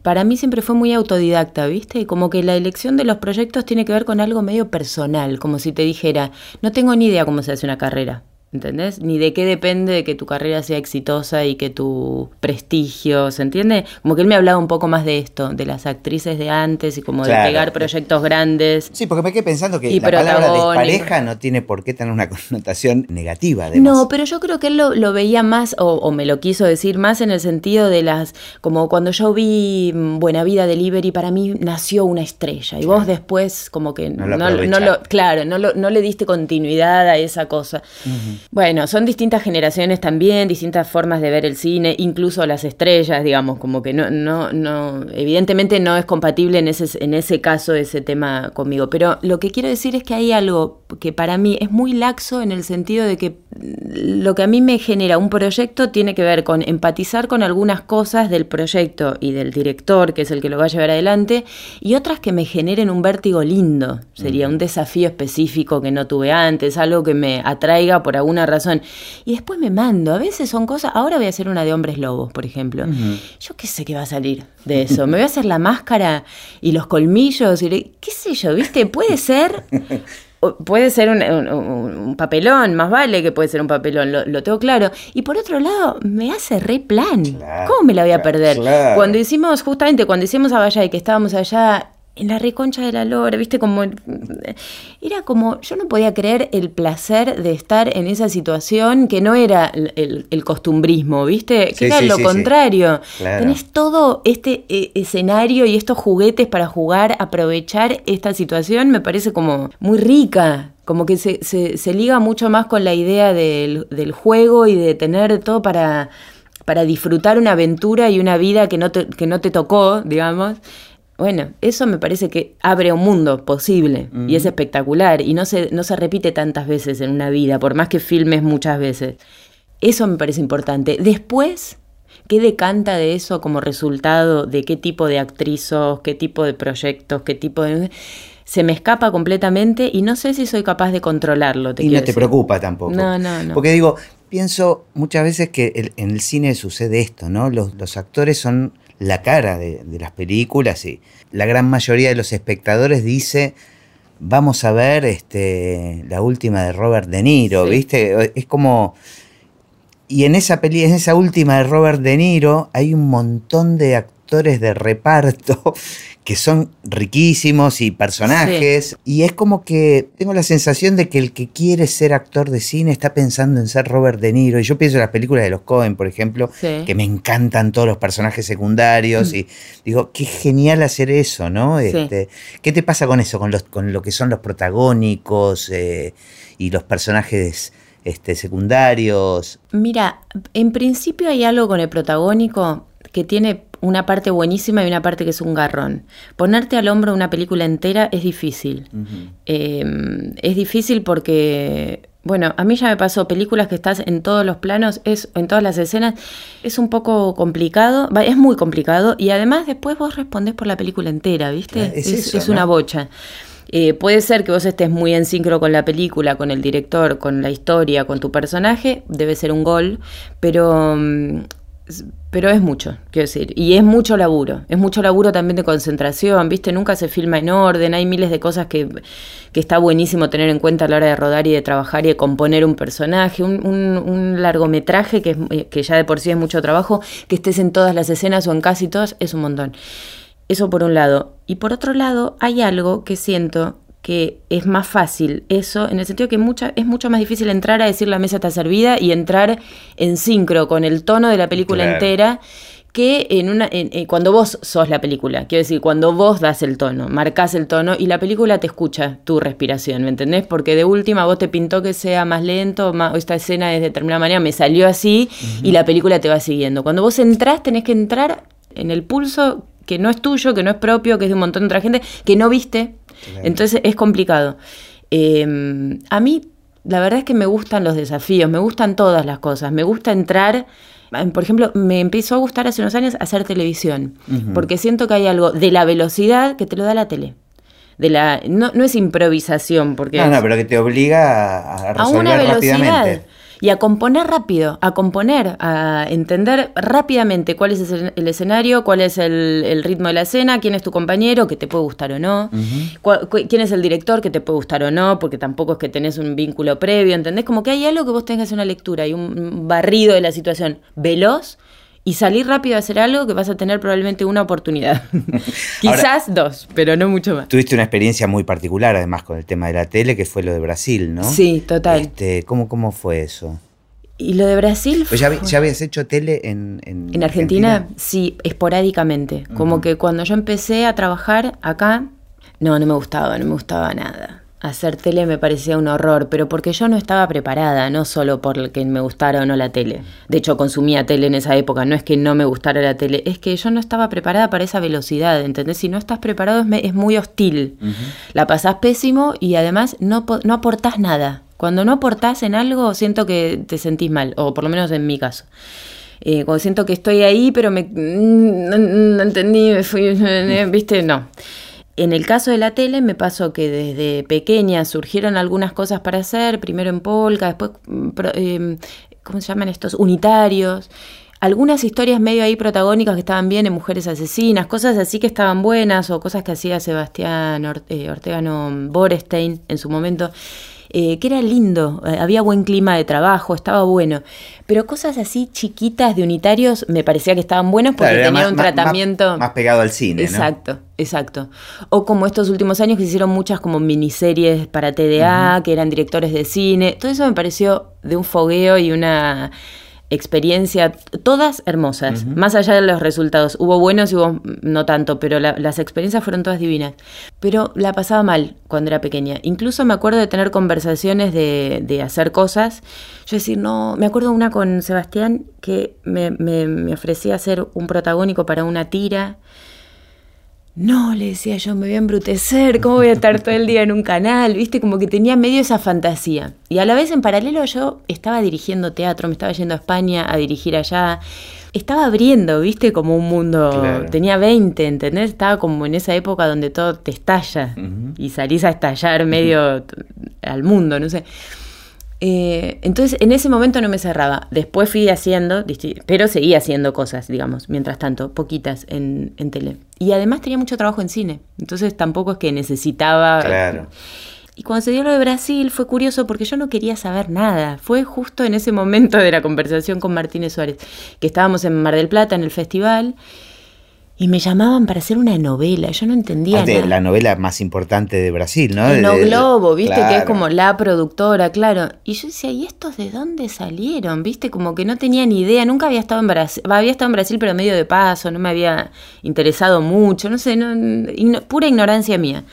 para mí siempre fue muy autodidacta, ¿viste? Y como que la elección de los proyectos tiene que ver con algo medio personal, como si te dijera, no tengo ni idea cómo se hace una carrera. ¿Entendés? Ni de qué depende de que tu carrera sea exitosa y que tu prestigio, ¿se entiende? Como que él me hablaba un poco más de esto, de las actrices de antes y como de pegar proyectos grandes. Sí, porque me quedé pensando que la palabra despareja no tiene por qué tener una connotación negativa. Además. No, pero yo creo que él lo, veía más, o, me lo quiso decir más en el sentido de las, como cuando yo vi mm, Buena Vida Delivery, para mí nació una estrella y vos después como que no, lo, claro, no, no le diste continuidad a esa cosa. Bueno, son distintas generaciones también, distintas formas de ver el cine, incluso las estrellas, digamos, como que no, no, no, evidentemente no es compatible en ese, en ese caso ese tema conmigo. Pero lo que quiero decir es que hay algo que para mí es muy laxo en el sentido de que lo que a mí me genera un proyecto tiene que ver con empatizar con algunas cosas del proyecto y del director, que es el que lo va a llevar adelante, y otras que me generen un vértigo lindo. Sería un desafío específico que no tuve antes, algo que me atraiga por alguna razón. Y después me mando, a veces son cosas, ahora voy a hacer una de hombres lobos, por ejemplo. Yo qué sé qué va a salir de eso. Me voy a hacer la máscara y los colmillos, y qué sé yo, ¿viste? Puede ser puede ser un, papelón, más vale que puede ser un papelón, lo, tengo claro. Y por otro lado, me hace re plan. ¿Cómo me la voy a perder? Cuando hicimos, justamente cuando hicimos a y que estábamos allá en la reconcha de la lora, viste, como era como, yo no podía creer el placer de estar en esa situación que no era el, costumbrismo, viste, que era lo contrario. Tenés todo este e, escenario y estos juguetes para jugar, aprovechar esta situación, me parece como muy rica, como que se, se, liga mucho más con la idea del, del juego y de tener todo para para disfrutar una aventura y una vida que no te, que no te tocó, digamos, bueno, eso me parece que abre un mundo posible y es espectacular y no se, no se repite tantas veces en una vida, por más que filmes muchas veces. Eso me parece importante. Después, ¿qué decanta de eso como resultado de qué tipo de actriz sos, qué tipo de proyectos, qué tipo de... Se me escapa completamente y no sé si soy capaz de controlarlo. y no te preocupa tampoco. No, no, no. Porque digo, pienso muchas veces que en el cine sucede esto, ¿no? Los, los actores son la cara de, las películas y la gran mayoría de los espectadores dice vamos a ver este, la última de Robert De Niro, ¿viste? Es como... Y en esa peli, en esa última de Robert De Niro hay un montón de actores de reparto que son riquísimos y personajes. Y es como que tengo la sensación de que el que quiere ser actor de cine está pensando en ser Robert De Niro. Y yo pienso en las películas de los Cohen, por ejemplo, que me encantan todos los personajes secundarios. Mm. Y digo, qué genial hacer eso, ¿no? Este, ¿Qué te pasa con eso, con, los, con lo que son los protagónicos eh, y los personajes este, secundarios? Mira, en principio hay algo con el protagónico que tiene una parte buenísima y una parte que es un garrón. Ponerte al hombro una película entera es difícil. Em, es difícil porque, bueno, a mí ya me pasó películas que estás en todos los planos, es en todas las escenas, es un poco complicado, es muy complicado y además después vos respondés por la película entera, ¿viste? Es, una bocha. Eh, puede ser que vos estés muy en sincro con la película, con el director, con la historia, con tu personaje, debe ser un gol, pero mm, pero es mucho, quiero decir, y es mucho laburo, es mucho laburo también de concentración, ¿viste? Nunca se filma en orden, hay miles de cosas que, que está buenísimo tener en cuenta a la hora de rodar y de trabajar y de componer un personaje, un, un, largometraje que, eh, que ya de por sí es mucho trabajo, que estés en todas las escenas o en casi todas, es un montón. Eso por un lado. Y por otro lado, hay algo que siento que es más fácil eso, en el sentido que mucha, es mucho más difícil entrar a decir la mesa está servida y entrar en sincro con el tono de la película entera que en una eh, cuando vos sos la película, quiero decir, cuando vos das el tono, marcas el tono y la película te escucha tu respiración, ¿me entendés? Porque de última vos te pintó que sea más lento, más, o esta escena de determinada manera me salió así y la película te va siguiendo. Cuando vos entrás tenés que entrar en el pulso que no es tuyo, que no es propio, que es de un montón de otra gente, que no viste, entonces es complicado. Em, a mí la verdad es que me gustan los desafíos, me gustan todas las cosas, me gusta entrar por ejemplo, me empezó a gustar hace unos años hacer televisión, porque siento que hay algo de la velocidad que te lo da la tele. De la, no, no es improvisación, porque... No, no, pero que te obliga a resolver a una velocidad. Rápidamente y a componer rápido, a componer, a entender rápidamente cuál es el escenario, cuál es el, ritmo de la escena, quién es tu compañero, que te puede gustar o no, quién es el director, que te puede gustar o no, porque tampoco es que tenés un vínculo previo, ¿entendés? Como que hay algo que vos tengas una lectura y un barrido de la situación veloz y salir rápido a hacer algo que vas a tener probablemente una oportunidad. Quizás dos, pero no mucho más. Tuviste una experiencia muy particular además con el tema de la tele, que fue lo de Brasil, ¿no? Sí, total. Este, ¿cómo, ¿Cómo fue eso? Y lo de Brasil... Pues ya, ya, habías hecho tele en, en, Argentina? Sí, esporádicamente. Como que cuando yo empecé a trabajar acá, no, no me gustaba, no me gustaba nada hacer tele me parecía un horror, pero porque yo no estaba preparada, no solo por que me gustara o no la tele. De hecho, consumía tele en esa época, no es que no me gustara la tele, es que yo no estaba preparada para esa velocidad, ¿entendés? Si no estás preparado es, muy hostil. La pasás pésimo y además no, no aportás nada. Cuando no aportás en algo, siento que te sentís mal, o por lo menos en mi caso. Eh, cuando siento que estoy ahí, pero me no, no entendí, me fui, viste, no. En el caso de la tele me pasó que desde pequeña surgieron algunas cosas para hacer, primero en polka, después, mm, em, ¿cómo se llaman estos? Unitarios. Algunas historias medio ahí protagónicas que estaban bien en Mujeres Asesinas, cosas así que estaban buenas o cosas que hacía Sebastián eh, Ortega no, Borestein en su momento. Eh, que era lindo, eh, había buen clima de trabajo, estaba bueno. Pero cosas así chiquitas de unitarios me parecía que estaban buenas porque tenían un tratamiento. Más, pegado al cine. Exacto, exacto. O como estos últimos años que se hicieron muchas como miniseries para TDA, que eran directores de cine. Todo eso me pareció de un fogueo y una experiencia, todas hermosas, más allá de los resultados. Hubo buenos y hubo no tanto, pero las experiencias fueron todas divinas. Pero la pasaba mal cuando era pequeña. Incluso me acuerdo de tener conversaciones de, de hacer cosas. Yo decir, no, me acuerdo una con Sebastián que me, me, me ofrecía hacer un protagónico para una tira no, le decía yo, me voy a embrutecer, ¿cómo voy a estar todo el día en un canal? ¿Viste? Como que tenía medio esa fantasía. Y a la vez, en paralelo, yo estaba dirigiendo teatro, me estaba yendo a España a dirigir allá. Estaba abriendo, ¿viste? Como un mundo. Tenía 20, ¿entendés? Estaba como en esa época donde todo te estalla y salís a estallar medio al mundo, no sé. Eh, entonces, en ese momento no me cerraba. Después fui haciendo, pero seguía haciendo cosas, digamos, mientras tanto, poquitas en, en tele. Y además tenía mucho trabajo en cine. Entonces tampoco es que necesitaba. Claro. Y cuando se dio lo de Brasil fue curioso porque yo no quería saber nada. Fue justo en ese momento de la conversación con Martínez Suárez, que estábamos en Mar del Plata en el festival y me llamaban para hacer una novela, yo no entendía nada. La novela más importante de Brasil, ¿no? No Globo, viste, que es como la productora, claro. Y yo decía, ¿y estos de dónde salieron? Viste, como que no tenía ni idea, nunca había estado en Brasil, había estado en Brasil pero medio de paso, no me había interesado mucho, no sé, no, pura ignorancia mía.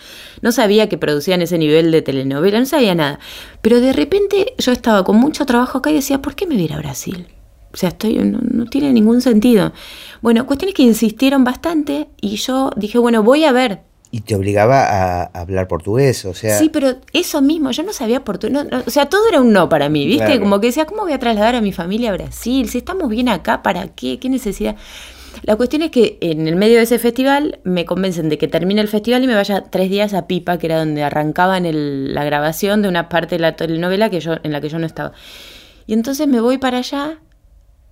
No sabía que producían ese nivel de telenovela, no sabía nada. Pero de repente yo estaba con mucho trabajo acá y decía, ¿por qué me voy a Brasil? O sea, estoy, no, tiene ningún sentido. Bueno, cuestiones que insistieron bastante y yo dije, bueno, voy a ver. Y te obligaba a hablar portugués, o sea... Sí, pero eso mismo, yo no sabía portugués. o sea, todo era un no para mí, ¿viste? Como que decía, ¿cómo voy a trasladar a mi familia a Brasil? Si estamos bien acá, ¿para qué? ¿Qué necesidad? La cuestión es que en el medio de ese festival me convencen de que termine el festival y me vaya tres días a Pipa, que era donde arrancaban la grabación de una parte de la telenovela que yo, en la que yo no estaba. Y entonces me voy para allá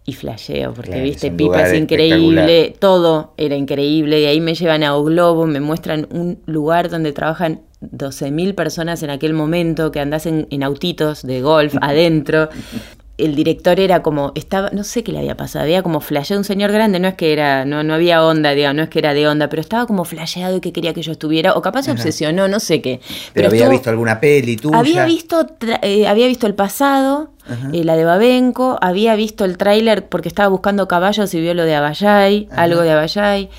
y flasheo, porque viste, Pipa es increíble, todo era increíble, y ahí me llevan a O Globo, me muestran un lugar donde trabajan 12.000 personas en aquel momento, que andas en, en autitos de golf adentro, el director era como, estaba, no sé qué le había pasado, había como flasheado un señor grande, no es que era, no, no había onda, digamos, no es que era de onda, pero estaba como flasheado y que quería que yo estuviera, o capaz se obsesionó, no sé qué. Pero, había visto alguna peli tuya. Había visto, eh, había visto el pasado, eh, la de Babenco, había visto el tráiler porque estaba buscando caballos y vio lo de Abayay, algo de Abayay,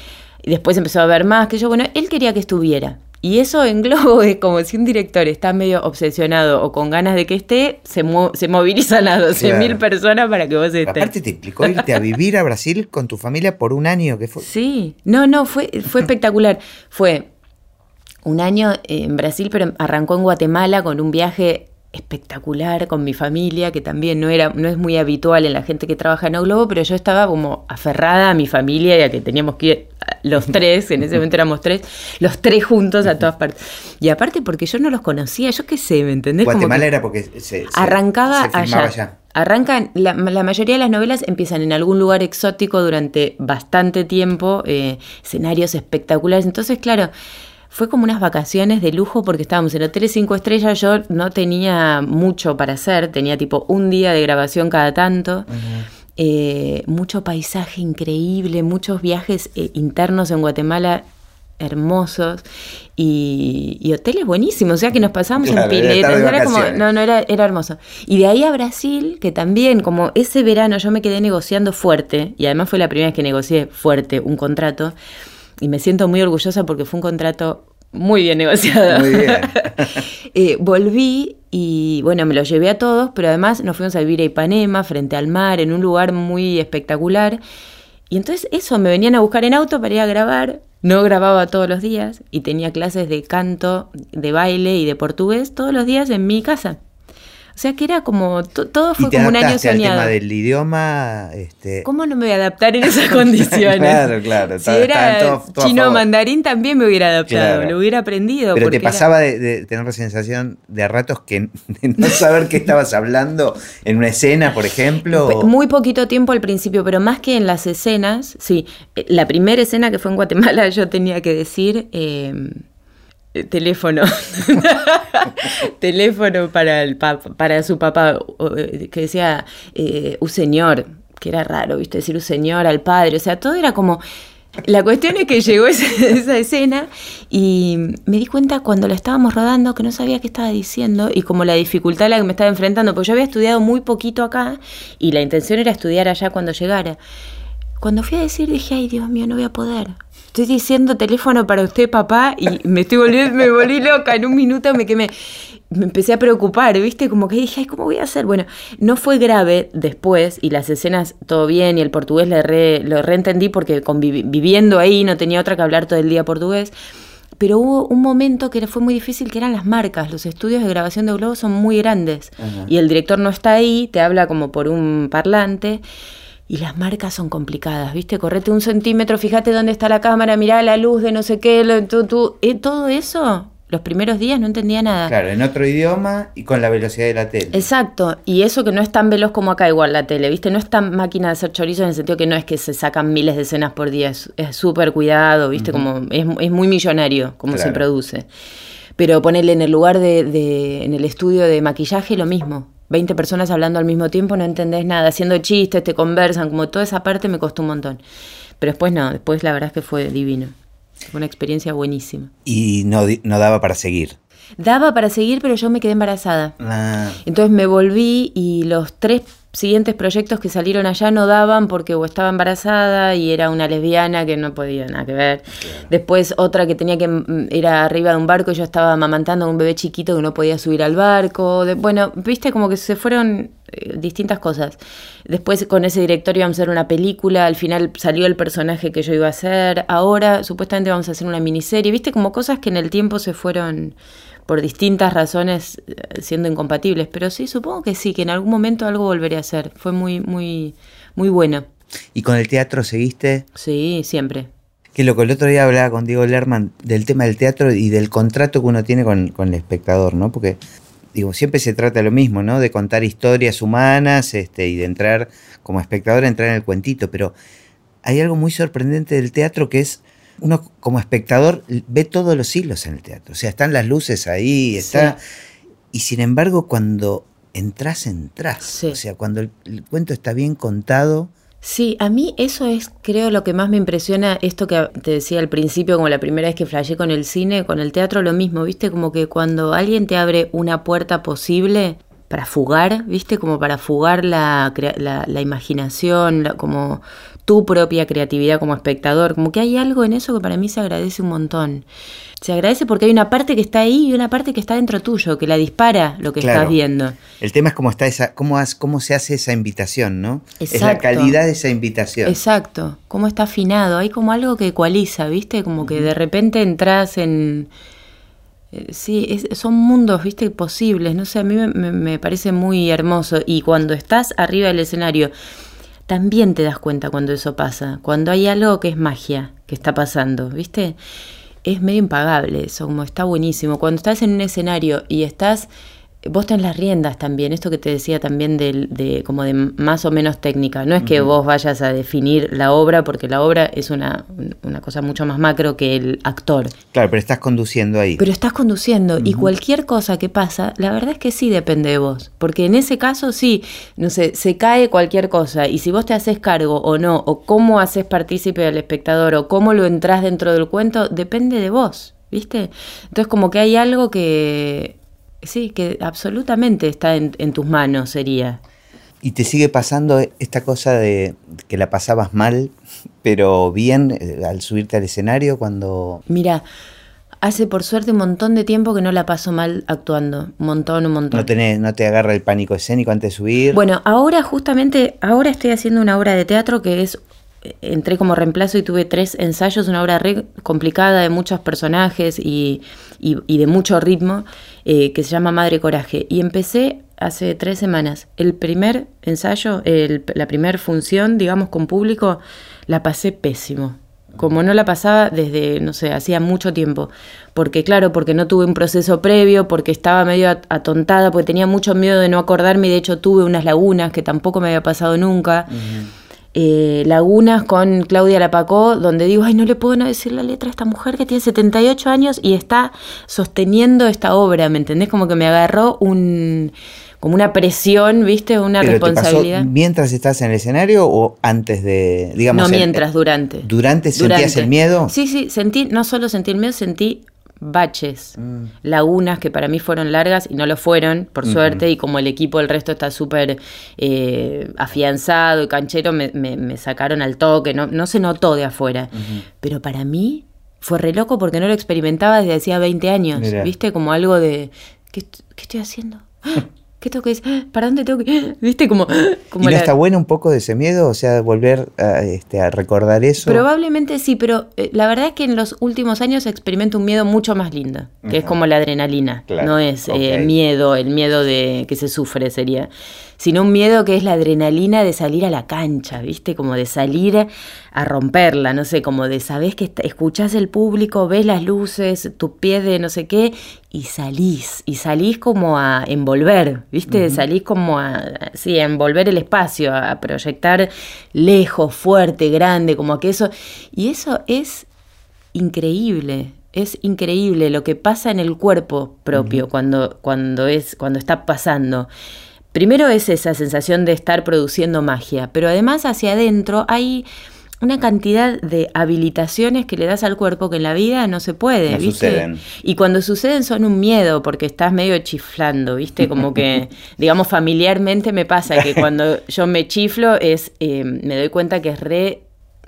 y después empezó a ver más, que yo, bueno, él quería que estuviera. Y eso en Globo es como si un director está medio obsesionado o con ganas de que esté, se, se movilizan a 12.000 personas para que vos estés. Aparte te explicó irte a vivir a Brasil con tu familia por un año. que fue? Sí, no, no, fue, fue espectacular. Fue un año en Brasil, pero arrancó en Guatemala con un viaje espectacular con mi familia, que también no, era, no es muy habitual en la gente que trabaja en Globo, pero yo estaba como aferrada a mi familia y a que teníamos que ir los tres, en ese momento éramos tres, los tres juntos a todas partes. Y aparte porque yo no los conocía, yo qué sé, ¿me entendés? Guatemala era porque se, arrancaba allá. Arrancan, la, mayoría de las novelas empiezan en algún lugar exótico durante bastante tiempo, eh, escenarios espectaculares. Entonces, claro, fue como unas vacaciones de lujo porque estábamos en hoteles cinco estrellas, yo no tenía mucho para hacer, tenía tipo un día de grabación cada tanto. Eh, mucho paisaje increíble, muchos viajes eh, internos en Guatemala hermosos y, hoteles buenísimos, o sea que nos pasábamos en piletas, era, como, no, no, era, era hermoso. Y de ahí a Brasil, que también como ese verano yo me quedé negociando fuerte, y además fue la primera vez que negocié fuerte un contrato, y me siento muy orgullosa porque fue un contrato muy bien negociado. Muy bien. Eh, volví y bueno, me lo llevé a todos, pero además nos fuimos a vivir a Ipanema, frente al mar, en un lugar muy espectacular. Y entonces eso, me venían a buscar en auto para ir a grabar. No grababa todos los días y tenía clases de canto, de baile y de portugués todos los días en mi casa. O sea que era como, todo fue como un año soñado. El tema del idioma. Este... ¿Cómo no me voy a adaptar en esas condiciones? claro, claro. Si era chino mandarín también me hubiera adaptado, lo hubiera aprendido. Pero te pasaba de, tener la sensación de a ratos que de no saber qué estabas hablando en una escena, por ejemplo. Muy poquito tiempo al principio, pero más que en las escenas, sí. La primera escena que fue en Guatemala yo tenía que decir... Eh, eh, teléfono. teléfono para, el para su papá, eh, que decía eh, un señor, que era raro, ¿viste? Decir un señor al padre, o sea, todo era como... La cuestión es que llegó esa, esa, escena y me di cuenta cuando la estábamos rodando que no sabía qué estaba diciendo y como la dificultad a la que me estaba enfrentando, porque yo había estudiado muy poquito acá y la intención era estudiar allá cuando llegara. Cuando fui a decir dije, ay Dios mío, no voy a poder estoy diciendo teléfono para usted, papá, y me estoy volviendo, me volví loca, en un minuto me quemé. Me empecé a preocupar, ¿viste? Como que dije, ¿cómo voy a hacer? Bueno, no fue grave después, y las escenas todo bien, y el portugués le lo reentendí porque viviendo ahí no tenía otra que hablar todo el día portugués. Pero hubo un momento que fue muy difícil, que eran las marcas. Los estudios de grabación de Globo son muy grandes. Y el director no está ahí, te habla como por un parlante. Y las marcas son complicadas, ¿viste? Correte un centímetro, fíjate dónde está la cámara, mirá la luz de no sé qué, tú, eh, todo eso, los primeros días no entendía nada. Claro, en otro idioma y con la velocidad de la tele. Exacto, y eso que no es tan veloz como acá igual la tele, ¿viste? No es tan máquina de hacer chorizo en el sentido que no es que se sacan miles de escenas por día, es súper cuidado, ¿viste? Como es, muy millonario como se produce. Pero ponerle en el lugar de, de, en el estudio de maquillaje lo mismo 20 personas hablando al mismo tiempo, no entendés nada, haciendo chistes, te conversan, como toda esa parte me costó un montón. Pero después no, después la verdad es que fue divino. Fue una experiencia buenísima. Y no, no daba para seguir. Daba para seguir, pero yo me quedé embarazada. Ah. Entonces me volví y los tres siguientes proyectos que salieron allá no daban porque o estaba embarazada y era una lesbiana que no podía nada que ver. Después otra que tenía que mm, ir arriba de un barco y yo estaba amamantando a un bebé chiquito que no podía subir al barco. bueno, viste como que se fueron eh, distintas cosas. Después con ese directorio íbamos a hacer una película, al final salió el personaje que yo iba a hacer. Ahora supuestamente vamos a hacer una miniserie. Viste como cosas que en el tiempo se fueron por distintas razones eh, siendo incompatibles, pero sí, supongo que sí, que en algún momento algo volveré a hacer. Fue muy, muy, muy bueno. ¿Y con el teatro seguiste? Sí, siempre. Que lo que el otro día hablaba con Diego Lerman del tema del teatro y del contrato que uno tiene con, con el espectador, ¿no? Porque digo, siempre se trata lo mismo, ¿no? De contar historias humanas este, y de entrar como espectador, entrar en el cuentito, pero hay algo muy sorprendente del teatro que es uno como espectador ve todos los hilos en el teatro. O sea, están las luces ahí, está. Y sin embargo, cuando entras, entras. O sea, cuando el, cuento está bien contado. Sí, a mí eso es, creo, lo que más me impresiona, esto que te decía al principio, como la primera vez que flashé con el cine, con el teatro, lo mismo, ¿viste? Como que cuando alguien te abre una puerta posible para fugar, ¿viste? Como para fugar la, la, la imaginación, como tu propia creatividad como espectador. Como que hay algo en eso que para mí se agradece un montón. Se agradece porque hay una parte que está ahí y una parte que está dentro tuyo, que la dispara lo que estás viendo. El tema es cómo está esa, cómo, cómo se hace esa invitación, ¿no? Es la calidad de esa invitación. Exacto. Cómo está afinado. Hay como algo que ecualiza, ¿viste? Como que de repente entras en sí, es- son mundos, viste, posibles. No sé, a mí me, me- me parece muy hermoso. Y cuando estás arriba del escenario, también te das cuenta cuando eso pasa. Cuando hay algo que es magia que está pasando, viste. Es medio impagable eso, como está buenísimo. Cuando estás en un escenario y estás vos tenés las riendas también, esto que te decía también del- de, como de más o menos técnica. No es que vos vayas a definir la obra, porque la obra es una, una cosa mucho más macro que el actor. Claro, pero estás conduciendo ahí. Pero estás conduciendo y cualquier cosa que pasa, la verdad es que sí depende de vos. Porque en ese caso sí, no sé, se cae cualquier cosa y si vos te haces cargo o no, o cómo haces partícipe al espectador o cómo lo entrás dentro del cuento, depende de vos, ¿viste? Entonces como que hay algo que, sí, que absolutamente está en, en tus manos, sería. ¿Y te sigue pasando esta cosa de que la pasabas mal, pero bien eh, al subirte al escenario cuando... Mira, hace por suerte un montón de tiempo que no la paso mal actuando, un montón, un montón. No, tenés, no te agarra el pánico escénico antes de subir? Bueno, ahora justamente, ahora estoy haciendo una obra de teatro que es, eh, entré como reemplazo y tuve tres ensayos, una obra re complicada de muchos personajes y, y- y de mucho ritmo, eh, que se llama Madre Coraje. Y empecé hace tres semanas. El primer ensayo, el- la primera función, digamos, con público, la pasé pésimo. Como no la pasaba desde, no sé, hacía mucho tiempo. Porque, claro, porque no tuve un proceso previo, porque estaba medio at- atontada, porque tenía mucho miedo de no acordarme y de hecho tuve unas lagunas que tampoco me había pasado nunca. Eh, lagunas con Claudia Lapacó, donde digo, ay, no le puedo no decir la letra a esta mujer que tiene 78 años y está sosteniendo esta obra, ¿me entendés? Como que me agarró un, como una presión, ¿viste? Una ¿Pero te pasó responsabilidad. mientras estás en el escenario o antes de, digamos... no el- mientras, durante. ¿Durante sentías el miedo? Sí, sí, sentí, no solo sentí el miedo, sentí baches, Mm. lagunas que para mí fueron largas y no lo fueron, por suerte, y como el equipo, el resto está súper eh, afianzado y canchero, me, me- me sacaron al toque, no, no se notó de afuera. Pero para mí fue re loco porque no lo experimentaba desde hacía 20 años, Mirá. ¿viste? Como algo de, ¿qué, qué estoy haciendo? ¿Qué tengo que decir? ¿Para dónde tengo que ir? ¿Viste? Como, ¿Y como no la- está bueno un poco de ese miedo? O sea, volver a, este, a recordar eso. Probablemente sí, pero eh, la verdad es que en los últimos años experimento un miedo mucho más lindo, que es como la adrenalina. Claro, No es eh, miedo, el miedo de que se sufre sería, sino un miedo que es la adrenalina de salir a la cancha, ¿viste? Como de salir a romperla, no sé, como de sabes que escuchás el público, ves las luces, tu pie de no sé qué y salís, y salís como a envolver, ¿viste? Salís como a sí, a envolver el espacio, a proyectar lejos, fuerte, grande, como que eso y eso es increíble. Es increíble lo que pasa en el cuerpo propio cuando, cuando, es, cuando está pasando. Primero es esa sensación de estar produciendo magia, pero además hacia adentro hay una cantidad de habilitaciones que le das al cuerpo que en la vida no se puede, No ¿viste? suceden. Y cuando suceden son un miedo porque estás medio chiflando, ¿viste? Como que, digamos, familiarmente me pasa que cuando yo me chiflo es, eh, me doy cuenta que es re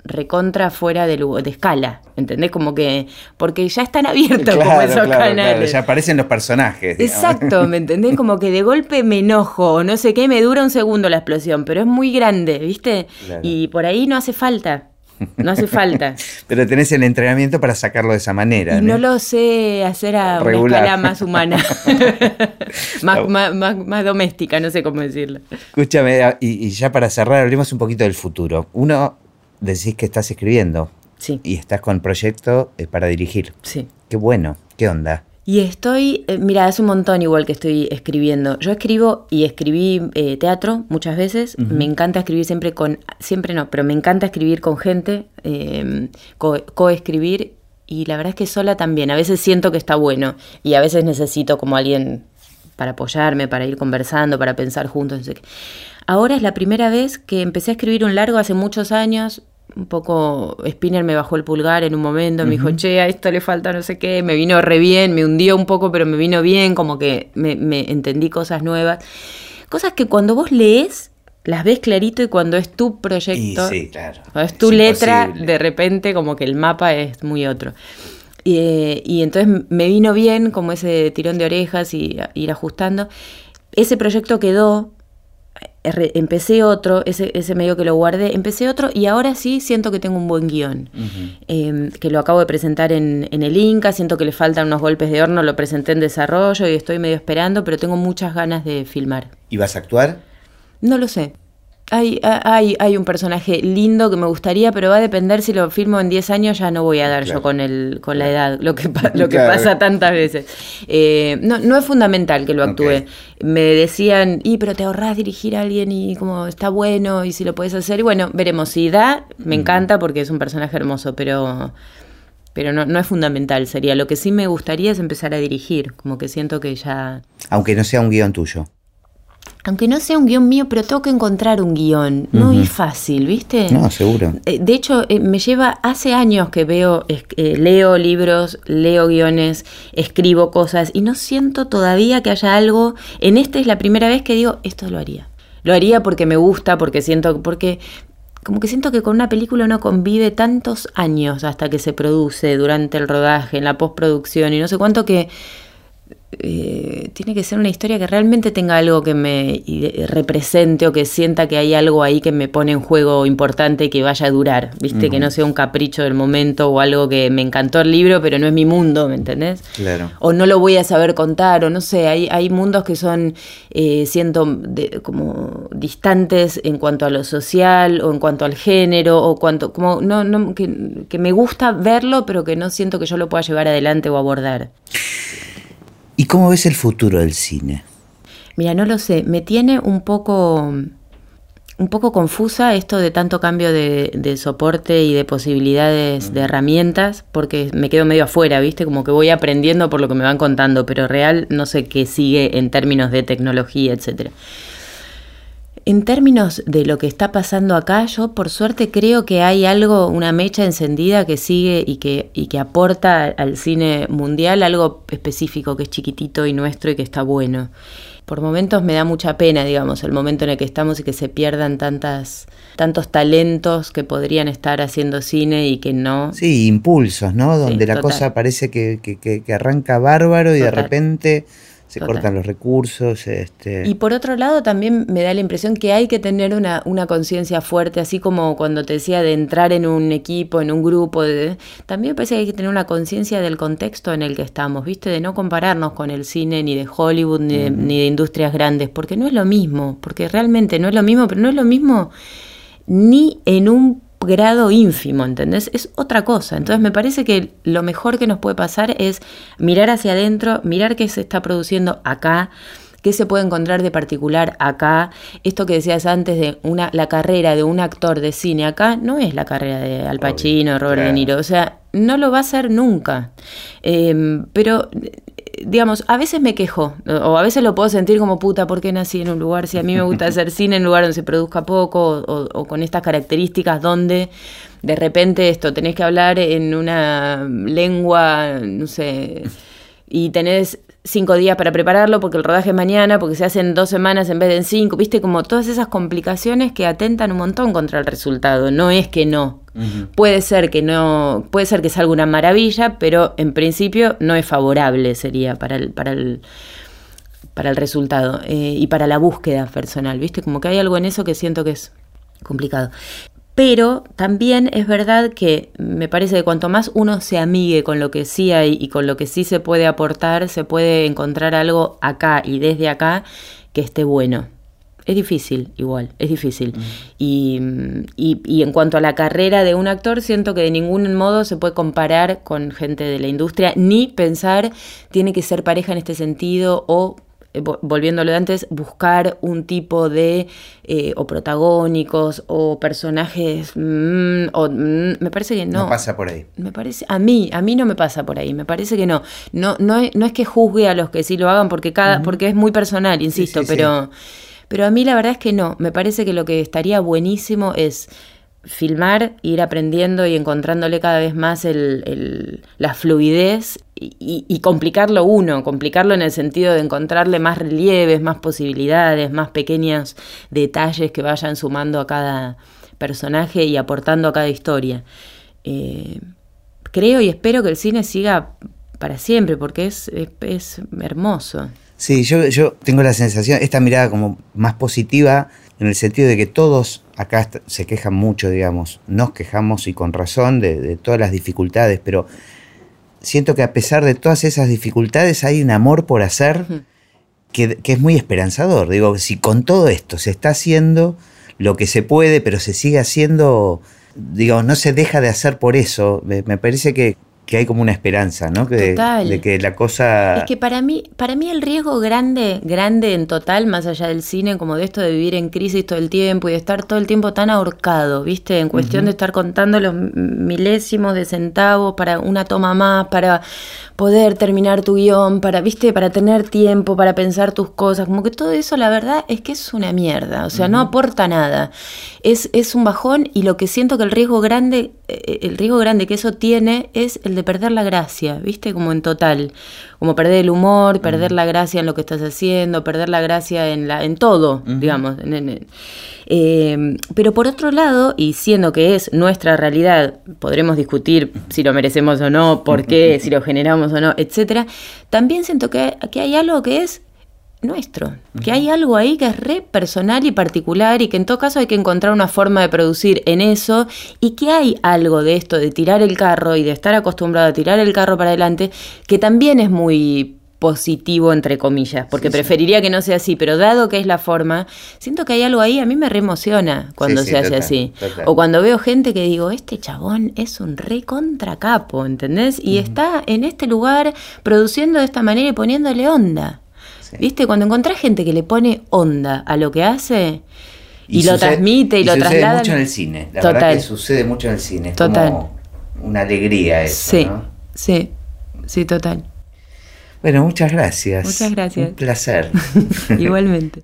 recontra fuera de, de escala, ¿entendés? Como que, porque ya están abiertos como Claro, esos claro, claro, canales. Ya aparecen los personajes. digamos. Exacto, ¿me entendés? Como que de golpe me enojo o no sé qué, me dura un segundo la explosión, pero es muy grande, ¿viste? Y por ahí no hace falta, no hace falta. Pero tenés el entrenamiento para sacarlo de esa manera. Y no lo sé hacer a una escala más humana, más, más, más, más doméstica, no sé cómo decirlo. Escúchame, ah, y, y ya para cerrar, hablemos un poquito del futuro. Uno, decís que estás escribiendo Sí, y estás con proyecto eh, para dirigir. sí. Qué bueno, ¿qué onda? Y estoy, eh, mira, hace un montón igual que estoy escribiendo. Yo escribo y escribí eh, teatro muchas veces. Me encanta escribir siempre con, siempre no, pero me encanta escribir con gente, eh, co- coescribir y la verdad es que sola también. A veces siento que está bueno y a veces necesito como alguien para apoyarme, para ir conversando, para pensar juntos. no sé qué. Ahora es la primera vez que empecé a escribir un largo hace muchos años. Un poco Spinner me bajó el pulgar en un momento, me dijo, che, a esto le falta no sé qué, me vino re bien, me hundió un poco, pero me vino bien, como que me, me entendí cosas nuevas. Cosas que cuando vos lees, las ves clarito y cuando es tu proyecto, sí, claro. cuando es tu Es letra, imposible. de repente como que el mapa es muy otro. Y, eh, y entonces me vino bien como ese tirón de orejas y a- ir ajustando. Ese proyecto quedó. Empecé otro, ese, ese medio que lo guardé, empecé otro y ahora sí siento que tengo un buen guion, em, que lo acabo de presentar en, en, el Inca, siento que le faltan unos golpes de horno, lo presenté en desarrollo y estoy medio esperando, pero tengo muchas ganas de filmar. ¿Y vas a actuar? No lo sé. Hay, hay, hay un personaje lindo que me gustaría, pero va a depender si lo filmo en 10 años, ya no voy a dar yo con el con la edad, lo que, lo que pasa tantas veces. Eh, no, no es fundamental que lo actúe. Me decían, y pero te ahorras dirigir a alguien y como está bueno y si lo puedes hacer. Y bueno, veremos. Si da, me mm. encanta porque es un personaje hermoso, pero pero no, no es fundamental, sería. Lo que sí me gustaría es empezar a dirigir, como que siento que ya... Aunque no sea un guion tuyo aunque no sea un guion mío, pero tengo que encontrar un guion. No es fácil, ¿viste? No, seguro. Eh, de hecho, eh, me lleva hace años que veo, eh, leo libros, leo guiones, escribo cosas y no siento todavía que haya algo. En esta es la primera vez que digo, esto lo haría. Lo haría porque me gusta, porque siento, porque como que siento que con una película uno convive tantos años hasta que se produce, durante el rodaje, en la postproducción y no sé cuánto que eh, tiene que ser una historia que realmente tenga algo que me represente o que sienta que hay algo ahí que me pone en juego importante y que vaya a durar, ¿viste? Que no sea un capricho del momento o algo que me encantó el libro, pero no es mi mundo, ¿me entendés? Claro. O no lo voy a saber contar, o no sé, hay, hay mundos que son, eh, siento, como distantes en cuanto a lo social o en cuanto al género o cuanto, como, no, no, que, que me gusta verlo, pero que no siento que yo lo pueda llevar adelante o abordar. ¿Y cómo ves el futuro del cine? Mira, no lo sé, me tiene un poco, un poco confusa esto de tanto cambio de, soporte y de posibilidades de herramientas, porque me quedo medio afuera, ¿viste? Como que voy aprendiendo por lo que me van contando, pero real no sé qué sigue en términos de tecnología, etcétera. En términos de lo que está pasando acá, yo por suerte creo que hay algo, una mecha encendida que sigue y que, y que aporta al cine mundial algo específico que es chiquitito y nuestro y que está bueno. Por momentos me da mucha pena, digamos, el momento en el que estamos y que se pierdan tantas, tantos talentos que podrían estar haciendo cine y que no. Sí, impulsos, ¿no? Donde la cosa parece que, que, arranca bárbaro y de repente se cortan los recursos. Este... Y por otro lado, también me da la impresión que hay que tener una, una conciencia fuerte, así como cuando te decía de entrar en un equipo, en un grupo, de, también me parece que hay que tener una conciencia del contexto en el que estamos, ¿viste? De no compararnos con el cine ni de Hollywood ni de, ni de industrias grandes, porque no es lo mismo, porque realmente no es lo mismo, pero no es lo mismo ni en un grado ínfimo, ¿entendés? Es otra cosa. Entonces me parece que lo mejor que nos puede pasar es mirar hacia adentro, mirar qué se está produciendo acá, qué se puede encontrar de particular acá. Esto que decías antes de una, la carrera de un actor de cine acá no es la carrera de Al Pacino, Robert De Niro. O sea, no lo va a ser nunca. Em, pero digamos, a veces me quejo, o a veces lo puedo sentir como puta, ¿por qué nací en un lugar? Si a mí me gusta hacer cine en un lugar donde se produzca poco, o, con estas características donde de repente esto, tenés que hablar en una lengua, no sé, y tenés cinco días para prepararlo porque el rodaje es mañana, porque se hace en dos semanas en vez de en cinco, viste, como todas esas complicaciones que atentan un montón contra el resultado, no es que no, Puede ser que no, puede ser que salga una maravilla, pero en principio no es favorable sería para el, para el, para el resultado eh, y para la búsqueda personal, ¿viste? Como que hay algo en eso que siento que es complicado. Pero también es verdad que me parece que cuanto más uno se amigue con lo que sí hay y con lo que sí se puede aportar, se puede encontrar algo acá y desde acá que esté bueno. Es difícil, igual, es difícil. Y, y, en cuanto a la carrera de un actor, siento que de ningún modo se puede comparar con gente de la industria, ni pensar tiene que ser pareja en este sentido o eh, volviéndolo de antes, buscar un tipo de eh, o protagónicos o personajes mm, o mm, me parece que no. No pasa por ahí. Me parece a mí, a mí no me pasa por ahí, me parece que no. No no es, no es que juzgue a los que sí lo hagan porque cada porque es muy personal, insisto, pero pero a mí la verdad es que no, me parece que lo que estaría buenísimo es filmar, ir aprendiendo y encontrándole cada vez más el, la fluidez y, complicarlo uno, complicarlo en el sentido de encontrarle más relieves, más posibilidades, más pequeños detalles que vayan sumando a cada personaje y aportando a cada historia. Eh, creo y espero que el cine siga para siempre porque es, es hermoso. Sí, yo, yo tengo la sensación, esta mirada como más positiva, en el sentido de que todos acá se quejan mucho, digamos, nos quejamos y con razón de, de todas las dificultades, pero siento que a pesar de todas esas dificultades hay un amor por hacer que, que, es muy esperanzador. Digo, si con todo esto se está haciendo lo que se puede, pero se sigue haciendo, digo, no se deja de hacer por eso, me, me parece que, que hay como una esperanza, ¿no? Que, Total. De, que la cosa... Es que para mí, para mí el riesgo grande, grande en total, más allá del cine, como de esto de vivir en crisis todo el tiempo y de estar todo el tiempo tan ahorcado, ¿viste? En cuestión uh -huh. de estar contando los milésimos de centavos para una toma más, para poder terminar tu guion, para, ¿viste? Para tener tiempo, para pensar tus cosas. Como que todo eso, la verdad, es que es una mierda. O sea, uh -huh. no aporta nada. Es, es un bajón y lo que siento que el riesgo grande, el riesgo grande que eso tiene es el de perder la gracia, ¿viste? Como en total. Como perder el humor, perder uh -huh. la gracia en lo que estás haciendo, perder la gracia en, la, en todo, uh -huh. digamos. En, en, eh, pero por otro lado, y siendo que es nuestra realidad, podremos discutir si lo merecemos o no, por qué, si lo generamos o no, etcétera. También siento que, que hay algo que es nuestro, que hay algo ahí que es re personal y particular y que en todo caso hay que encontrar una forma de producir en eso y que hay algo de esto de tirar el carro y de estar acostumbrado a tirar el carro para adelante que también es muy positivo entre comillas, porque sí, preferiría sí. que no sea así, pero dado que es la forma, siento que hay algo ahí, a mí me reemociona cuando sí, se hace total, así. Total. O cuando veo gente que digo, este chabón es un re contracapo, ¿entendés? Y uh -huh. está en este lugar produciendo de esta manera y poniéndole onda. ¿Viste? Cuando encontrás gente que le pone onda a lo que hace y, y lo sucede, transmite y, y lo sucede traslada. mucho en el cine. La Total. verdad que sucede mucho en el cine. Es Total. como una alegría eso, sí, ¿no? Sí, sí, total. Bueno, muchas gracias. Muchas gracias. Un placer. Igualmente.